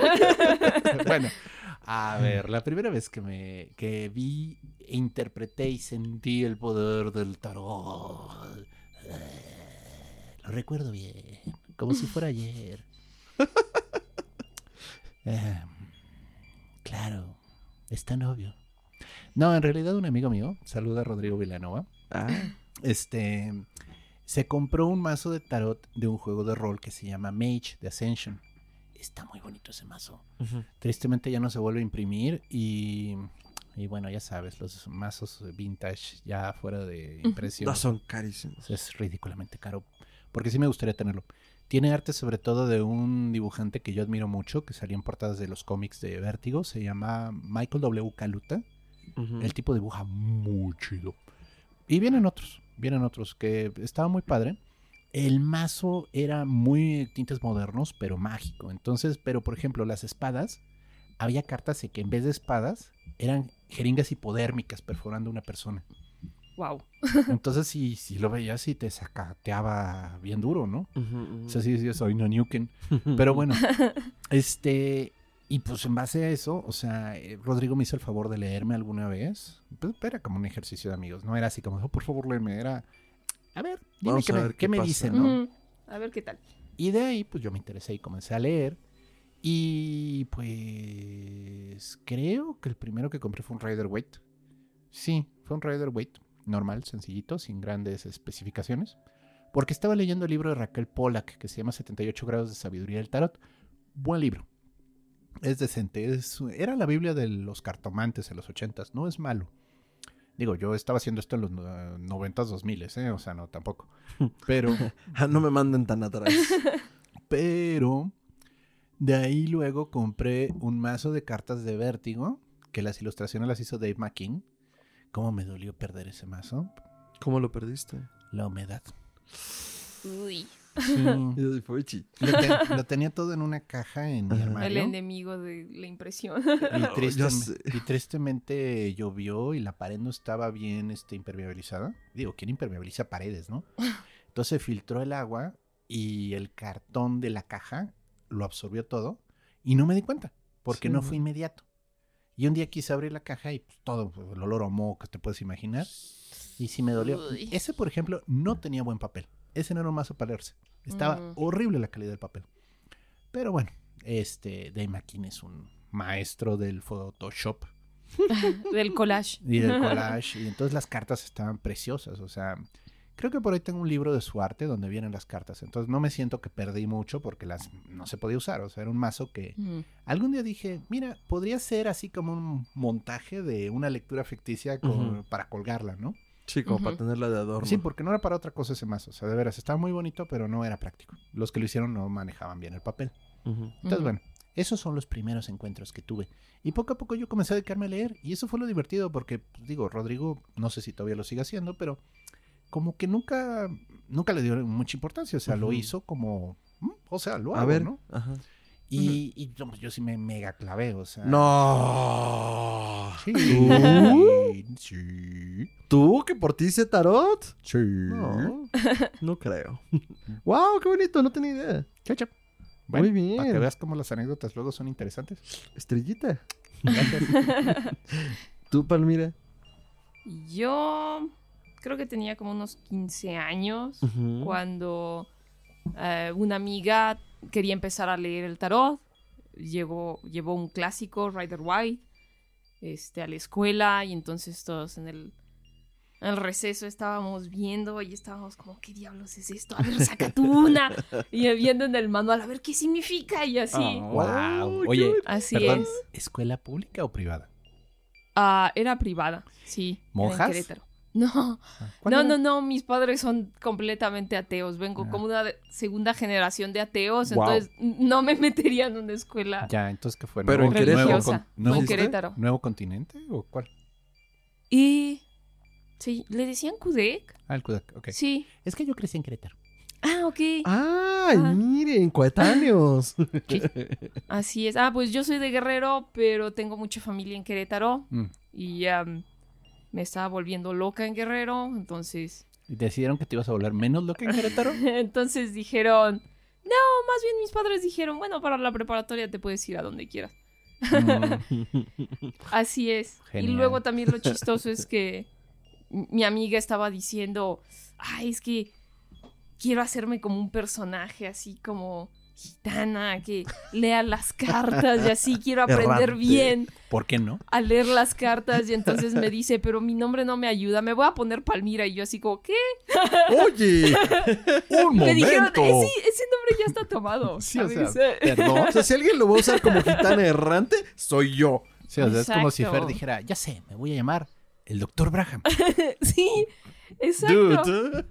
bueno, a ver, la primera vez que me que vi, interpreté y sentí el poder del tarot. Lo recuerdo bien, como si fuera ayer. Eh, claro, es tan obvio. No, en realidad un amigo mío, saluda a Rodrigo Villanova, Ah, este se compró un mazo de tarot de un juego de rol que se llama Mage de Ascension. Está muy bonito ese mazo. Tristemente ya no se vuelve a imprimir y, y bueno, ya sabes, los mazos vintage ya fuera de impresión No, son carísimos. es ridículamente caro. Porque sí me gustaría tenerlo. Tiene arte sobre todo de un dibujante que yo admiro mucho, que salía en portadas de los cómics de Vértigo. Se llama Michael W. Kaluta. Ujú. El tipo dibuja muy chido. Y vienen otros, vienen otros que estaba muy padre. El mazo era muy tintes modernos, pero mágico. Entonces, pero por ejemplo, las espadas, había cartas que en vez de espadas eran jeringas hipodérmicas perforando a una persona. Wow. Entonces, si, si lo veías y te sacateaba bien duro, ¿no? O sea, sí, sí, soy no Nuken. Pero bueno, este. Y pues en base a eso, o sea, eh, Rodrigo me hizo el favor de leerme alguna vez. Pues era como un ejercicio de amigos, no era así como, oh, por favor, léeme. Era, a ver, dime Vamos qué a me, ver qué qué me pasa. dicen, ¿no? A ver qué tal. Y de ahí, pues yo me interesé y comencé a leer. Y pues creo que el primero que compré fue un Rider Waite. Sí, fue un Rider Waite, normal, sencillito, sin grandes especificaciones. Porque estaba leyendo el libro de Raquel Pollack que se llama 78 grados de sabiduría del tarot. Buen libro. Es decente. Es, era la Biblia de los cartomantes en los 80s. No es malo. Digo, yo estaba haciendo esto en los no- 90s, 2000s, ¿eh? O sea, no, tampoco. Pero Ah, no me manden tan atrás. pero de ahí luego compré un mazo de cartas de vértigo, que las ilustraciones las hizo Dave McKean. ¿Cómo me dolió perder ese mazo? ¿Cómo lo perdiste? La humedad. Uy. Sí. Lo, te- lo tenía todo en una caja en mi Ajá. El armario. enemigo de la impresión. Y, tristemente llovió y la pared no estaba bien este, impermeabilizada. Digo, ¿quién impermeabiliza paredes, no? Entonces filtró el agua y el cartón de la caja lo absorbió todo y no me di cuenta porque Sí, ¿no? fue inmediato. Y un día quise abrir la caja y pues, todo, pues, el olor a moho que te puedes imaginar. Y sí me dolió. Uy. Ese, por ejemplo, no tenía buen papel. Ese no era un mazo para leerse. Estaba Mm. horrible la calidad del papel. Pero bueno, este Dave McKean es un maestro del Photoshop Del collage. y del collage. y entonces las cartas estaban preciosas. O sea, creo que por ahí tengo un libro de su arte donde vienen las cartas. Entonces no me siento que perdí mucho porque las no se podía usar. O sea, era un mazo que Mm. algún día dije, mira, podría ser así como un montaje de una lectura ficticia con- para colgarla, ¿no? Sí, como para tenerla de adorno. Sí, porque no era para otra cosa ese mazo. O sea, de veras, estaba muy bonito, pero no era práctico. Los que lo hicieron no manejaban bien el papel. Entonces, bueno, esos son los primeros encuentros que tuve. Y poco a poco yo comencé a dedicarme a leer. Y eso fue lo divertido porque, pues, digo, Rodrigo, no sé si todavía lo sigue haciendo, pero como que nunca, nunca le dio mucha importancia. O sea, lo hizo como, mm, o sea, lo hago, A ver. ¿no? Ajá. Y, y yo, yo sí me mega clavé, o sea. No. Sí. ¿Tú? sí. ¿Tú que por ti hice tarot? Sí. No, no creo. wow, qué bonito, no tenía idea. Chacha. Muy bien. Para que veas cómo las anécdotas luego son interesantes. Estrellita. Gracias. ¿Tú, Palmira? Yo creo que tenía como unos 15 años cuando eh, una amiga quería empezar a leer el tarot. Llegó, llevó un clásico, Rider White, este, a la escuela y entonces todos en el, en el receso estábamos viendo y estábamos como, ¿qué diablos es esto? A ver, saca tú una. Y viendo en el manual, a ver qué significa y así. wow. qué Oye. Así perdón, es. ¿escuela pública o privada? Ah, era privada, sí. era en ¿Monjas? Querétaro. No, ¿Cuál no, no, no, mis padres son completamente ateos. Vengo Ah. como una segunda generación de ateos, entonces no me metería en una escuela Ya, entonces, ¿qué fue? Pero en ¿Nuevo, Querétaro. nuevo, religiosa. nuevo, Querétaro. ¿Nuevo continente o cuál? Y... Sí, ¿le decían Kudek? Ah, el Kudak, ok. Sí. Es que yo crecí en Querétaro. Ah, ok. ¡Ay, Ajá. miren, coetáneos! Así es. Ah, pues yo soy de Guerrero, pero tengo mucha familia en Querétaro. Mm. Y am, me estaba volviendo loca en Guerrero, entonces... ¿Y decidieron que te ibas a volver menos loca en Querétaro? Entonces dijeron... No, más bien mis padres dijeron, bueno, para la preparatoria te puedes ir a donde quieras. Mm, Así es. Genial. Y luego también lo chistoso es que mi amiga estaba diciendo, ay, es que quiero hacerme como un personaje así como gitana, que lea las cartas y así quiero aprender Errante. bien ¿Por qué no? a leer las cartas y entonces me dice, pero mi nombre no me ayuda, me voy a poner Palmira y yo así como, ¿qué? ¡Oye! ¡Un Me dijeron, "Eh, sí, ese nombre ya está tomado. Sí, o sea, perdón. O sea, si alguien lo va a usar como gitana errante, soy yo. Sí, o sea, es como si. Fer dijera, ya sé, me voy a llamar el doctor Braham. sí, exacto. Dude.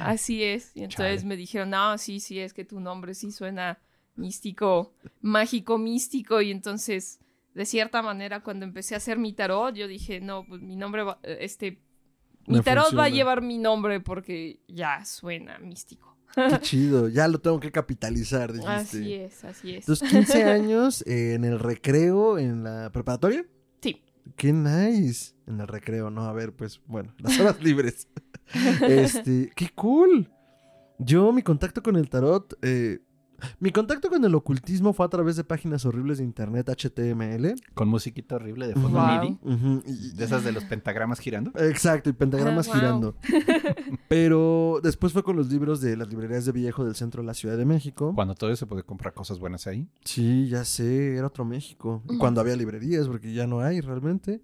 Así es. Y entonces Chale. me dijeron, no, sí, sí, es que tu nombre sí suena místico, mágico, místico. Y entonces, de cierta manera, cuando empecé a hacer mi tarot, yo dije, no, pues mi nombre va, este, mi tarot va a llevar mi nombre porque ya suena místico. Qué chido. Ya lo tengo que capitalizar, dijiste. Así es, así es. Tus 15 años eh, en el recreo, en la preparatoria. Qué nice. En el recreo, ¿no? A ver, pues, bueno, las horas libres. Este, qué cool. Yo, mi contacto con el tarot, eh, mi contacto con el ocultismo fue a través de páginas horribles de internet HTML. Con musiquita horrible de fondo Wow. MIDI. Y- De esas de los pentagramas girando. Exacto, y pentagramas Ah, wow. girando. Pero después fue con los libros de las librerías de viejo del centro de la Ciudad de México. Cuando todavía se puede comprar cosas buenas ahí. Sí, ya sé, era otro México. Cuando había librerías, porque ya no hay realmente.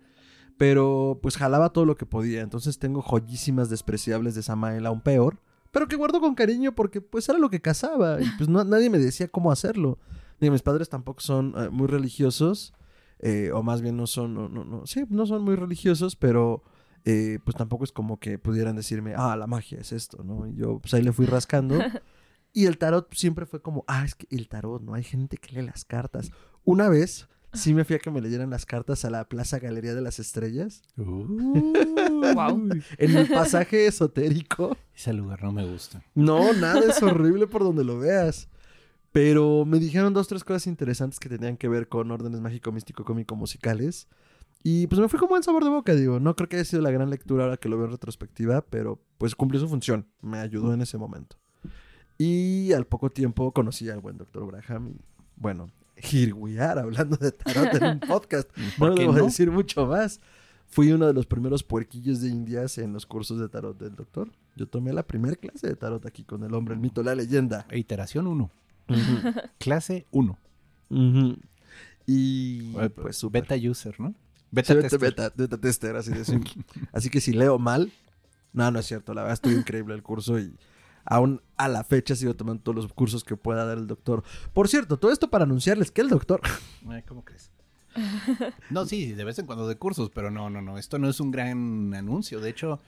Pero pues jalaba todo lo que podía. Entonces tengo joyísimas despreciables de Samael, aún peor. Pero que guardo con cariño porque pues era lo que cazaba. Y pues no, nadie me decía cómo hacerlo. Digo, mis padres tampoco son eh, muy religiosos. eh, o más bien no son, no, no, no, sí, no son muy religiosos, pero eh, pues tampoco es como que pudieran decirme, ah, la magia es esto, ¿no? Y yo pues ahí le fui rascando. Y el tarot siempre fue como, ah, es que el tarot, ¿no? Hay gente que lee las cartas. Una vez sí me fui a que me leyeran las cartas a la Plaza Galería de las Estrellas. Guau. En el pasaje esotérico. Ese lugar no me gusta. No, nada, es horrible por donde lo veas. Pero me dijeron dos, tres cosas interesantes que tenían que ver con órdenes mágico, místico, cómico, musicales. Y pues me fui como en sabor de boca, digo. No creo que haya sido la gran lectura ahora que lo veo en retrospectiva, pero pues cumplió su función. Me ayudó en ese momento. Y al poco tiempo conocí al buen doctor Braham y, bueno, are, hablando de tarot en un podcast. ¿Por No debo no? decir mucho más. Fui uno de los primeros puerquillos de indias en los cursos de tarot del doctor. Yo tomé la primera clase de tarot aquí con el hombre, el mito, la leyenda. Iteración 1. Clase 1. Ujú. Y pues súper. Beta user, ¿no? Sí, Beta Beta, tester. beta, beta tester, así de simple. Así que si leo mal, no, no es cierto. La verdad estuvo increíble el curso y aún a la fecha sigo tomando todos los cursos que pueda dar el doctor. Por cierto, todo esto para anunciarles que el doctor Ay, ¿Cómo crees? No, sí, de vez en cuando de cursos, pero no, no, no. Esto no es un gran anuncio. De hecho,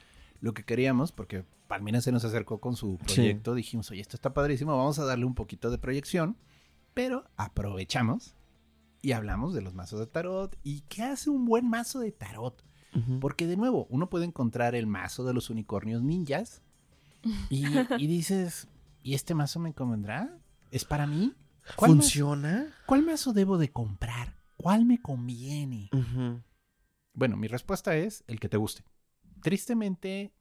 lo que queríamos, porque Palmira se nos acercó con su Sí. proyecto, dijimos, oye, esto está padrísimo, vamos a darle un poquito de proyección, pero aprovechamos y hablamos de los mazos de tarot y qué hace un buen mazo de tarot. Porque de nuevo, uno puede encontrar el mazo de los unicornios ninjas y, y dices, ¿y este mazo me convendrá? ¿Es para mí? ¿Cuál mazo- ¿Funciona? ¿Cuál mazo debo de comprar? ¿Cuál me conviene? Bueno, mi respuesta es el que te guste. Tristemente,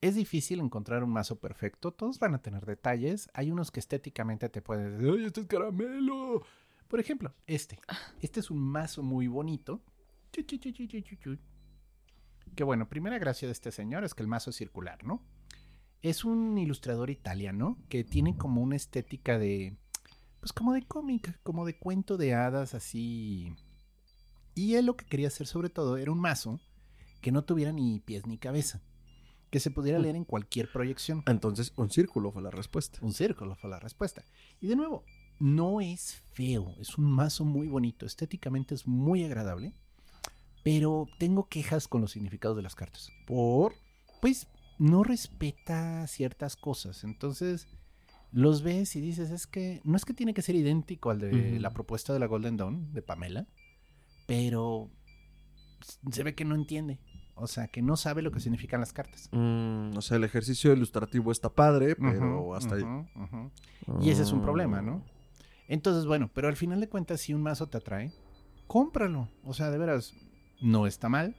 es difícil encontrar un mazo perfecto. Todos van a tener detalles. Hay unos que estéticamente te pueden decir, ¡ay, este es caramelo! Por ejemplo, este. Este es un mazo muy bonito. Que bueno, primera gracia de este señor es que el mazo es circular, ¿no? Es un ilustrador italiano que tiene como una estética de. Pues como de cómic, como de cuento de hadas así. Y él lo que quería hacer sobre todo era un mazo que no tuviera ni pies ni cabeza. Que se pudiera leer en cualquier proyección. Entonces, un círculo fue la respuesta. Un círculo fue la respuesta. Y de nuevo, no es feo, es un mazo muy bonito, estéticamente es muy agradable, pero tengo quejas con los significados de las cartas. Por. Pues no respeta ciertas cosas, entonces los ves y dices, es que no es que tiene que ser idéntico al de la propuesta de la Golden Dawn, de Pamela, pero se ve que no entiende, o sea, que no sabe lo que significan las cartas. mm, o sea, el ejercicio ilustrativo está padre, pero hasta ahí. Y ese es un problema, Ah. ¿no? Entonces, bueno, pero al final de cuentas, si un mazo te atrae, cómpralo. O sea, de veras, no está mal.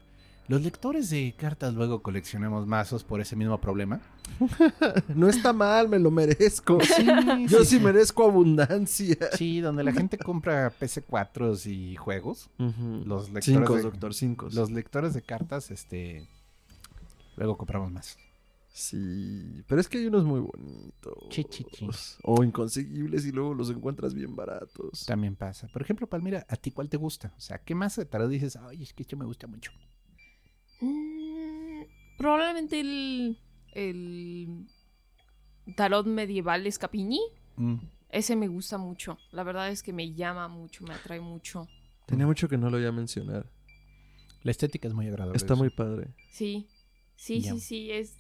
Los lectores de cartas luego coleccionamos mazos por ese mismo problema. No está mal, me lo merezco. Sí, Yo sí, sí, sí. merezco abundancia. Sí, donde la gente compra PC4 y juegos, los lectores Cinco, de, doctor, cinco. los lectores de cartas, este, luego compramos más. Sí, pero es que hay unos muy bonitos. Chi, chi, chi. O inconseguibles y luego los encuentras bien baratos. También pasa. Por ejemplo, Palmira, ¿a ti cuál te gusta? O sea, ¿qué mazo de tarot dices? Ay, es que esto me gusta mucho. Mm, probablemente el, el tarot medieval Escapini. Mm. Ese me gusta mucho. La verdad es que me llama mucho, me atrae mucho. Tenía mucho que no lo iba a mencionar. La estética es muy agradable. Está eso. muy padre. Sí, sí, sí, sí. Es,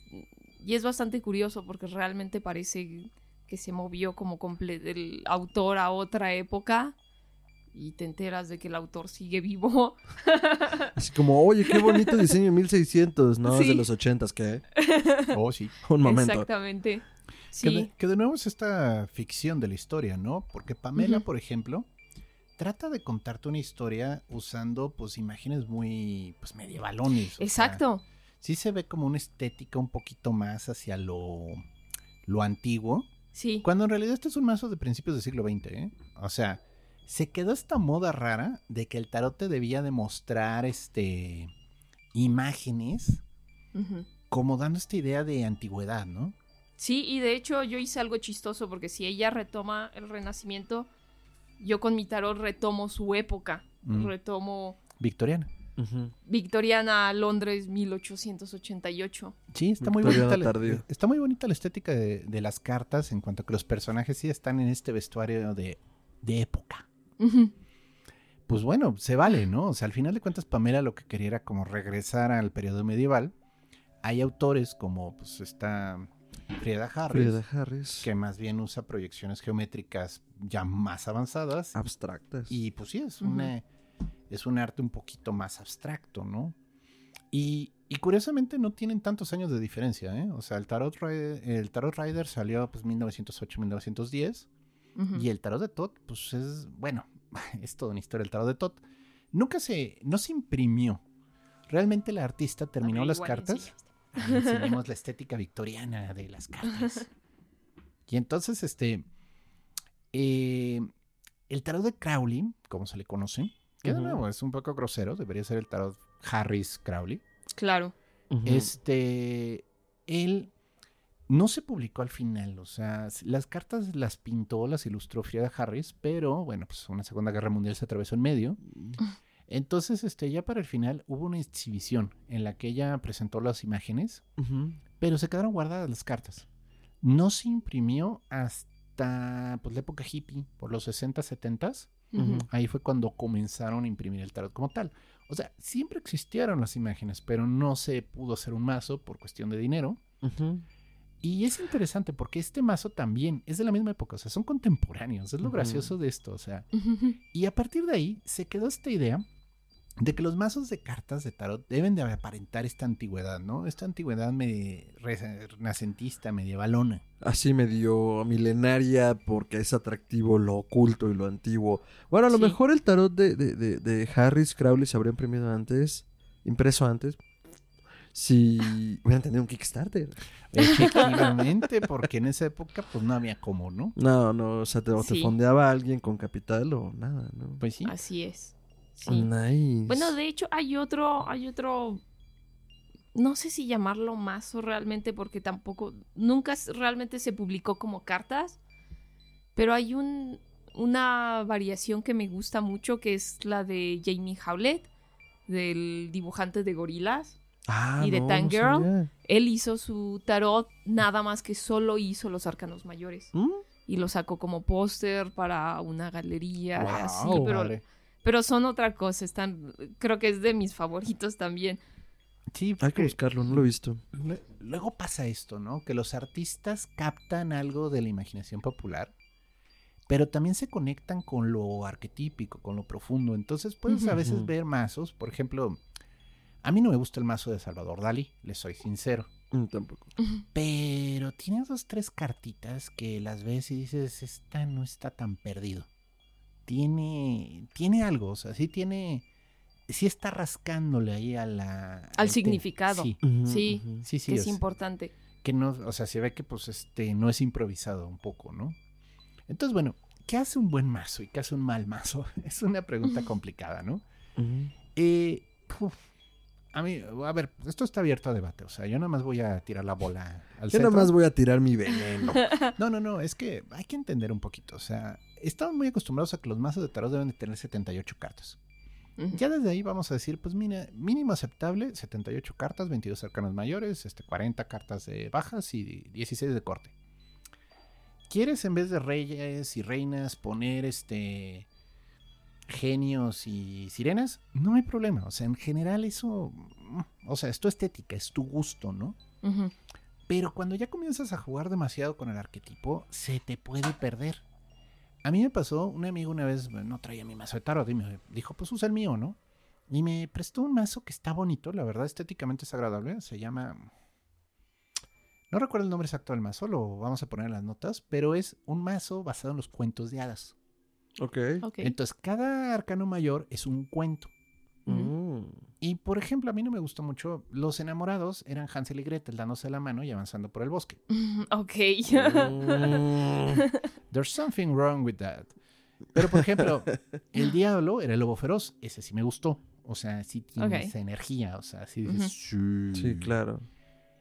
y es bastante curioso porque realmente parece que se movió como comple- el autor a otra época y te enteras de que el autor sigue vivo. Así como, oye, qué bonito diseño de 1600. No, es de Sí. los 80, ¿qué? Oh, sí. Un momento. Exactamente. Que, de, Sí, que de nuevo es esta ficción de la historia, ¿no? Porque Pamela, por ejemplo, trata de contarte una historia usando, pues, imágenes muy, pues, medievalones. sea, exacto. sí se ve como una estética un poquito más hacia lo, lo antiguo. Sí. Cuando en realidad este es un mazo de principios del siglo XX, ¿eh? O sea, se quedó esta moda rara de que el tarot te debía demostrar, este, imágenes como dando esta idea de antigüedad, ¿no? Sí, y de hecho yo hice algo chistoso porque si ella retoma el renacimiento, yo con mi tarot retomo su época. Mm. Retomo Victoriana. Victoriana, Londres, 1888. Sí, está muy bonita. la- tardío. está muy bonita la estética de, de las cartas en cuanto a que los personajes sí están en este vestuario de, de época. Pues bueno, se vale, ¿no? O sea, al final de cuentas, Pamela lo que quería era como regresar al periodo medieval. Hay autores como pues está Frieda Harris, Frida Harris. que más bien usa proyecciones geométricas ya más avanzadas. Abstractas. Y pues sí, es una, Es un arte un poquito más abstracto, ¿no? Y, y curiosamente no tienen tantos años de diferencia, ¿eh? O sea, el Tarot, el tarot Rider salió pues 1908-1910 Y el Tarot de Tot, pues es, bueno, es toda una historia el Tarot de Tot. Nunca se, no se imprimió. Realmente la artista terminó las cartas. Ahí enseñamos la estética victoriana de las cartas. Y entonces, este, eh, el tarot de Crowley, como se le conoce, que de Ujú. nuevo es un poco grosero, debería ser el tarot Harris Crowley. Claro. Este, él no se publicó al final, o sea, las cartas las pintó, las ilustró Frida Harris, pero bueno, pues una Segunda Guerra Mundial se atravesó en medio. Entonces, este, ya para el final hubo una exhibición en la que ella presentó las imágenes pero se quedaron guardadas las cartas. No se imprimió hasta pues, la época hippie, por los 60, 70. Ujú. Ahí fue cuando comenzaron a imprimir el tarot como tal. O sea, siempre existieron las imágenes, pero no se pudo hacer un mazo por cuestión de dinero. Y es interesante porque este mazo también es de la misma época, o sea, son contemporáneos, es lo gracioso de esto, o sea. Y a partir de ahí se quedó esta idea de que los mazos de cartas de tarot deben de aparentar esta antigüedad, ¿no? Esta antigüedad me- re- renacentista, medievalona. Así medio milenaria porque es atractivo lo oculto y lo antiguo. Bueno, a lo Sí. mejor el tarot de, de, de, de Harris Crowley se habría imprimido antes, impreso antes, si hubieran tenido un Kickstarter. Efectivamente, porque en esa época pues no había cómo, ¿no? No, no, o sea, te, o te Sí. fondeaba alguien con capital o nada, ¿no? Pues sí. Así es. Sí. Nice. Bueno, de hecho, hay otro, hay otro. No sé si llamarlo mazo realmente, porque tampoco. Nunca realmente se publicó como cartas. Pero hay un, una variación que me gusta mucho, que es la de Jamie Howlett, del dibujante de gorilas. Ah, y de no, Tan no Girl. sabía. Él hizo su tarot, nada más que solo hizo los arcanos mayores. ¿Mm? Y lo sacó como póster para una galería, así, pero, pero son otra cosa. Están, creo que es de mis favoritos también. Sí, Hay que porque buscarlo, no lo he visto. lue- luego pasa esto, ¿no? Que los artistas captan algo de la imaginación popular, pero también se conectan con lo arquetípico, con lo profundo. Entonces puedes a veces ver mazos, por ejemplo, a mí no me gusta el mazo de Salvador Dalí, les soy sincero. Mm, tampoco. Pero tiene dos, tres cartitas que las ves y dices, esta no está tan perdido. Tiene, tiene algo, o sea, sí tiene, sí está rascándole ahí a la... Al significado. Sí, Sí. sí, sí. que es sea, importante. que no, o sea, se ve que pues este no es improvisado un poco, ¿no? Entonces, bueno, ¿qué hace un buen mazo y qué hace un mal mazo? Es una pregunta complicada, ¿no? Eh, uf, a mí, a ver, esto está abierto a debate, o sea, yo nada más voy a tirar la bola al Yo nada más voy a tirar mi veneno. No, no, no, es que hay que entender un poquito, o sea, estamos muy acostumbrados a que los mazos de tarot deben de tener 78 cartas. Ujú. Ya desde ahí vamos a decir, pues mira, mínimo aceptable, 78 cartas, 22 arcanos mayores, este, 40 cartas de bajas y 16 de corte. ¿Quieres en vez de reyes y reinas poner este genios y sirenas? No hay problema, o sea, en general eso, mm, o sea, es tu estética, es tu gusto, ¿no? Pero cuando ya comienzas a jugar demasiado con el arquetipo, se te puede perder. A mí me pasó, un amigo una vez no traía mi mazo de tarot y me dijo, pues usa el mío, ¿no? Y me prestó un mazo que está bonito, la verdad, estéticamente es agradable. Se llama. No recuerdo el nombre exacto del mazo, lo vamos a poner en las notas, pero es un mazo basado en los cuentos de hadas. Ok. Ok. Entonces, cada arcano mayor es un cuento. Mm. Y por ejemplo, a mí no me gustó mucho. Los enamorados eran Hansel y Gretel dándose la mano y avanzando por el bosque. Ok. Mm. There's something wrong with that. Pero, por ejemplo, el diablo era el lobo feroz. Ese sí me gustó. O sea, sí tiene esa energía. O sea, sí dices, "Sí". Sí, claro.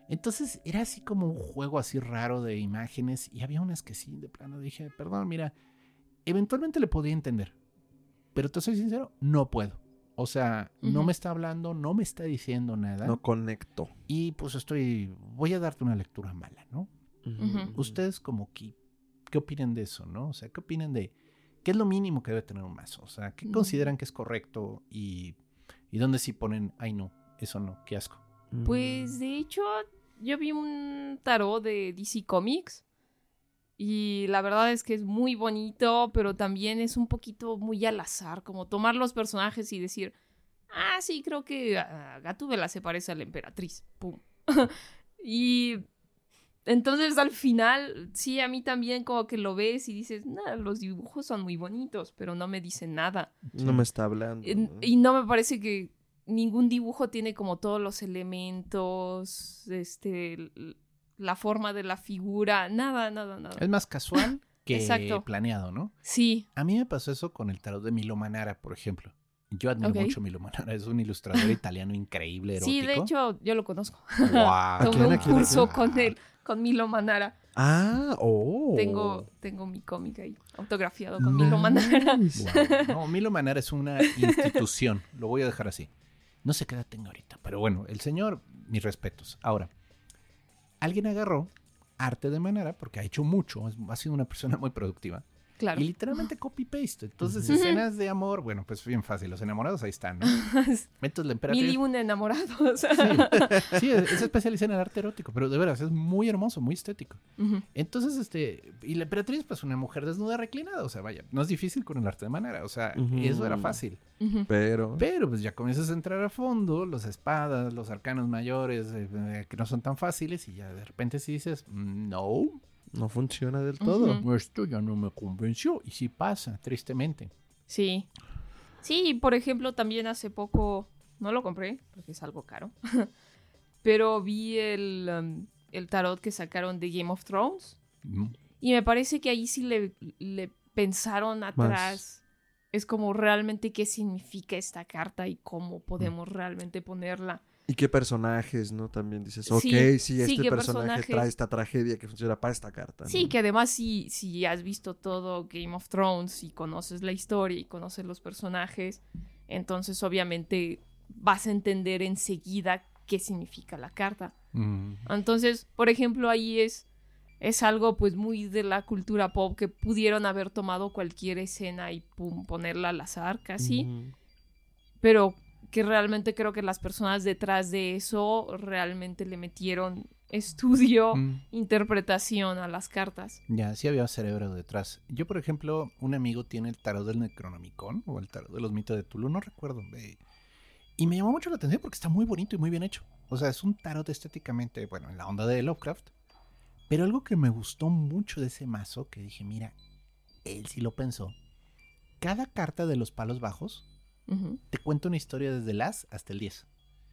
Entonces, era así como un juego así raro de imágenes. Y había unas que sí, de plano dije, perdón, mira, eventualmente le podía entender. Pero te soy sincero, no puedo. O sea, no me está hablando, no me está diciendo nada. No conecto. Y pues estoy, voy a darte una lectura mala, ¿no? Ujú. Ustedes como que, ¿qué opinan de eso, no? O sea, ¿qué opinan de qué es lo mínimo que debe tener un mazo? O sea, ¿qué Mm. consideran que es correcto y, y dónde sí ponen, ay no, eso no, qué asco? Pues de hecho, yo vi un tarot de DC Comics Y la verdad es que es muy bonito, pero también es un poquito muy al azar, como tomar los personajes y decir, ah, sí, creo que uh, Gatúbela se parece a la emperatriz. Pum. y entonces al final, sí, a mí también como que lo ves y dices, nah, los dibujos son muy bonitos, pero no me dicen nada. No me está hablando. Y, y no me parece que ningún dibujo tiene como todos los elementos, este, la forma de la figura, nada, nada, nada. Es más casual que planeado, ¿no? Sí. A mí me pasó eso con el tarot de Milo Manara, por ejemplo. Yo admiro mucho a Milo Manara, es un ilustrador italiano increíble, erótico. Sí, de hecho, yo lo conozco. Wow. Tomé un curso con él, con Milo Manara. Ah, oh. Tengo, tengo mi cómic ahí, autografiado con Milo Manara. No, Milo Manara es una institución, lo voy a dejar así. No sé qué edad tengo ahorita, pero bueno, el señor, mis respetos. Ahora, alguien agarró arte de Manara, porque ha hecho mucho, ha sido una persona muy productiva, y literalmente copy-paste. Entonces, escenas de amor, bueno, pues bien fácil. Los enamorados ahí están, ¿no? Entonces, la emperatriz... Mil y un enamorados. sí, es especialista en el arte erótico, pero de veras, es muy hermoso, muy estético. Entonces, este... Y la emperatriz, pues una mujer desnuda reclinada. O sea, vaya, no es difícil con el arte de manera. O sea, eso era fácil. Pero... Pero, pues ya comienzas a entrar a fondo, los espadas, los arcanos mayores, eh, eh, que no son tan fáciles, y ya de repente si dices, mm, no no funciona del todo. Esto ya no me convenció. Y sí pasa, tristemente. Sí. Sí, por ejemplo, también hace poco, no lo compré porque es algo caro, pero vi el, um, el, tarot que sacaron de Game of Thrones. Y me parece que ahí sí le, le pensaron atrás. Es como realmente qué significa esta carta y cómo podemos realmente ponerla. Y qué personajes, ¿no? También dices, ok, sí, este personaje, trae esta tragedia que funciona para esta carta. Sí, que además si, si has visto todo Game of Thrones y conoces la historia y conoces los personajes, entonces obviamente vas a entender enseguida qué significa la carta. Mm. Entonces, por ejemplo, ahí es, es algo pues muy de la cultura pop que pudieron haber tomado cualquier escena y pum, ponerla al azar casi. Pero que realmente creo que las personas detrás de eso realmente le metieron estudio, mm. interpretación a las cartas. Ya, sí había cerebro detrás. Yo, por ejemplo, un amigo tiene el tarot del Necronomicon o el tarot de los mitos de Tulu, no recuerdo. y me llamó mucho la atención porque está muy bonito y muy bien hecho. O sea, es un tarot estéticamente, bueno, en la onda de Lovecraft. Pero algo que me gustó mucho de ese mazo, que dije, mira, él sí lo pensó. Cada carta de los palos bajos te cuento una historia desde el As hasta el 10.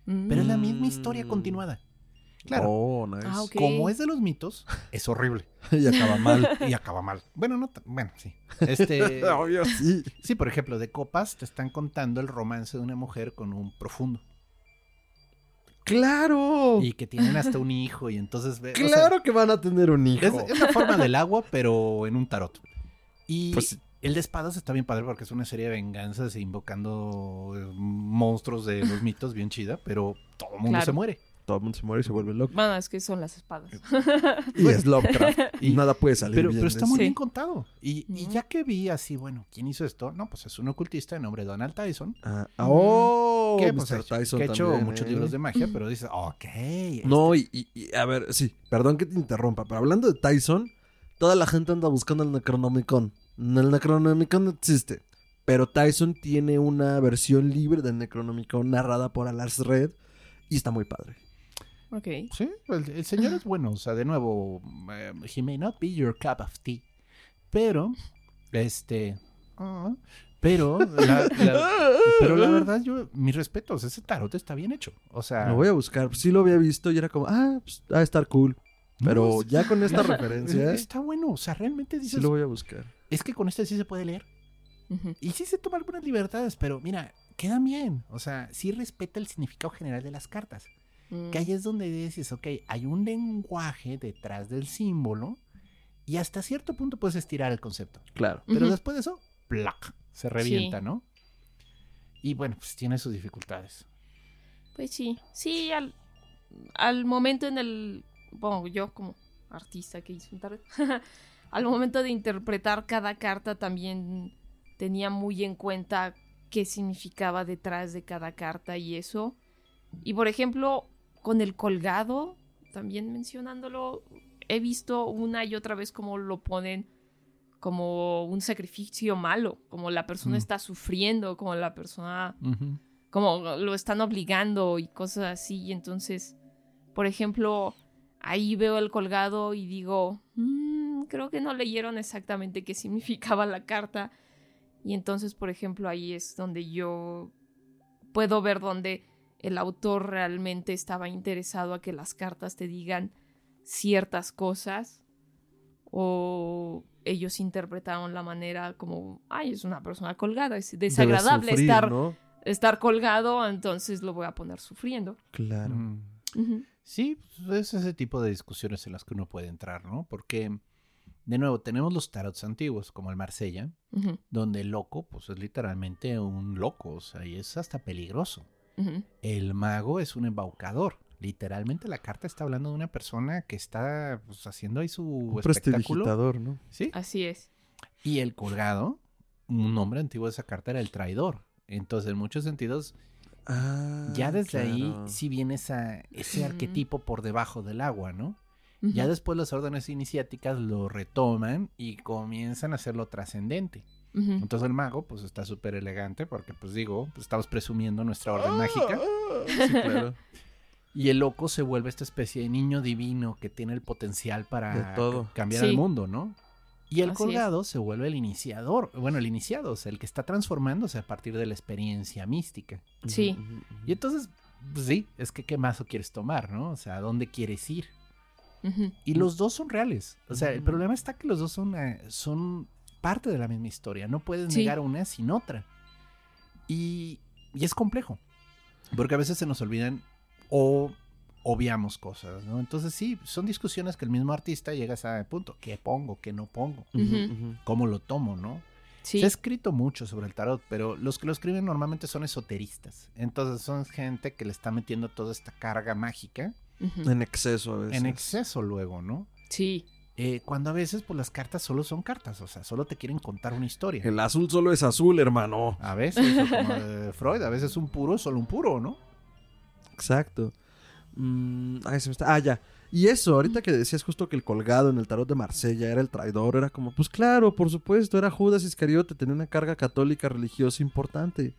Pero es la misma historia mm. continuada. Claro. Oh, ah, Como es de los mitos, es horrible. y acaba mal. y acaba mal. Bueno, no bueno, sí. Este, Obvio, sí. Sí, por ejemplo, de copas te están contando el romance de una mujer con un profundo. ¡Claro! Y que tienen hasta un hijo y entonces... ¡Claro que van a tener un hijo! Es, la forma del agua, pero en un tarot. Y pues el de espadas está bien padre porque es una serie de venganzas e invocando eh, monstruos de los mitos bien chida, pero todo el mundo se muere. Todo el mundo se muere y se vuelve loco. Bueno, es que son las espadas. y es Lovecraft. y nada puede salir pero, bien. Pero está muy bien contado. Y, ya que vi así, bueno, ¿quién hizo esto? No, pues es un ocultista de nombre Donald Tyson. Ah, oh, que, pues, Tyson que ha hecho muchos ¿eh? libros de magia, pero dices, ok. No, y, y, a ver, sí, perdón que te interrumpa, pero hablando de Tyson, toda la gente anda buscando el Necronomicon. El Necronomicon no existe. Pero Tyson tiene una versión libre del Necronomicon narrada por Alas Red y está muy padre. Ok. Sí, el, señor es bueno. O sea, de nuevo, eh, he may not be your cup of tea. Pero, este. Ah, pero, la, pero la verdad, yo, mis respetos, ese tarot está bien hecho. O sea. Lo voy a buscar. Sí lo había visto y era como, ah, pues, va a estar cool. Pero ya con esta referencia. Está bueno, o sea, realmente dices. Sí lo voy a buscar es que con este sí se puede leer. Y sí se toma algunas libertades, pero mira, queda bien. O sea, sí respeta el significado general de las cartas. Mm. Que ahí es donde dices, ok, hay un lenguaje detrás del símbolo y hasta cierto punto puedes estirar el concepto. Claro. Pero después de eso, ¡plac! Se revienta, ¿no? Y bueno, pues tiene sus dificultades. Pues sí, sí, al, al momento en el, bueno, yo como artista que hice un tarot, al momento de interpretar cada carta también tenía muy en cuenta qué significaba detrás de cada carta y eso. Y por ejemplo, con el colgado, también mencionándolo, he visto una y otra vez cómo lo ponen como un sacrificio malo, como la persona Mm. está sufriendo, como la persona, como lo están obligando y cosas así. Y entonces, por ejemplo, ahí veo el colgado y digo, "Mm, creo que no leyeron exactamente qué significaba la carta. Y entonces, por ejemplo, ahí es donde yo puedo ver donde el autor realmente estaba interesado a que las cartas te digan ciertas cosas o ellos interpretaron la manera como, ay, es una persona colgada, es desagradable sufrir, estar, ¿no? estar colgado, entonces lo voy a poner sufriendo. Claro. Mm. Sí, pues, es ese tipo de discusiones en las que uno puede entrar, ¿no? Porque, de nuevo, tenemos los tarots antiguos, como el Marsella, donde el loco, pues es literalmente un loco, o sea, y es hasta peligroso. El mago es un embaucador. Literalmente la carta está hablando de una persona que está pues, haciendo ahí su Un espectáculo. ¿no? Sí. Así es. Y el colgado, un nombre antiguo de esa carta era el traidor. Entonces, en muchos sentidos, Ah, ya desde ahí sí viene esa, ese arquetipo por debajo del agua, ¿no? Ya después las órdenes iniciáticas lo retoman y comienzan a hacerlo trascendente. Entonces el mago pues está súper elegante porque pues digo, pues, estamos presumiendo nuestra orden mágica. Sí, claro. Y el loco se vuelve esta especie de niño divino que tiene el potencial para todo. cambiar Sí. el mundo, ¿no? Y el Así colgado se vuelve el iniciador, bueno, el iniciado, o sea, el que está transformándose a partir de la experiencia mística. Sí. Y entonces, pues sí, es que qué mazo quieres tomar, ¿no? O sea, ¿a dónde quieres ir? Y los dos son reales. O sea, el problema está que los dos son, eh, son parte de la misma historia. No puedes Sí. negar una sin otra. Y, y es complejo. Porque a veces se nos olvidan o obviamos cosas, ¿no? Entonces sí, son discusiones que el mismo artista llega a ese punto. ¿Qué pongo? ¿Qué no pongo? ¿Cómo lo tomo, no? Sí. Se ha escrito mucho sobre el tarot, pero los que lo escriben normalmente son esoteristas. Entonces son gente que le está metiendo toda esta carga mágica. En exceso a veces. en exceso luego, ¿no? Sí. Eh, cuando a veces, pues las cartas solo son cartas, o sea, solo te quieren contar una historia. El azul solo es azul, hermano. A veces, como de Freud, a veces un puro es solo un puro, ¿no? Exacto. Mm, ay, se me está... Ah, ya. Y eso, ahorita que decías justo que el colgado en el tarot de Marsella era el traidor, era como, pues claro, por supuesto, era Judas Iscariote, tenía una carga católica religiosa importante,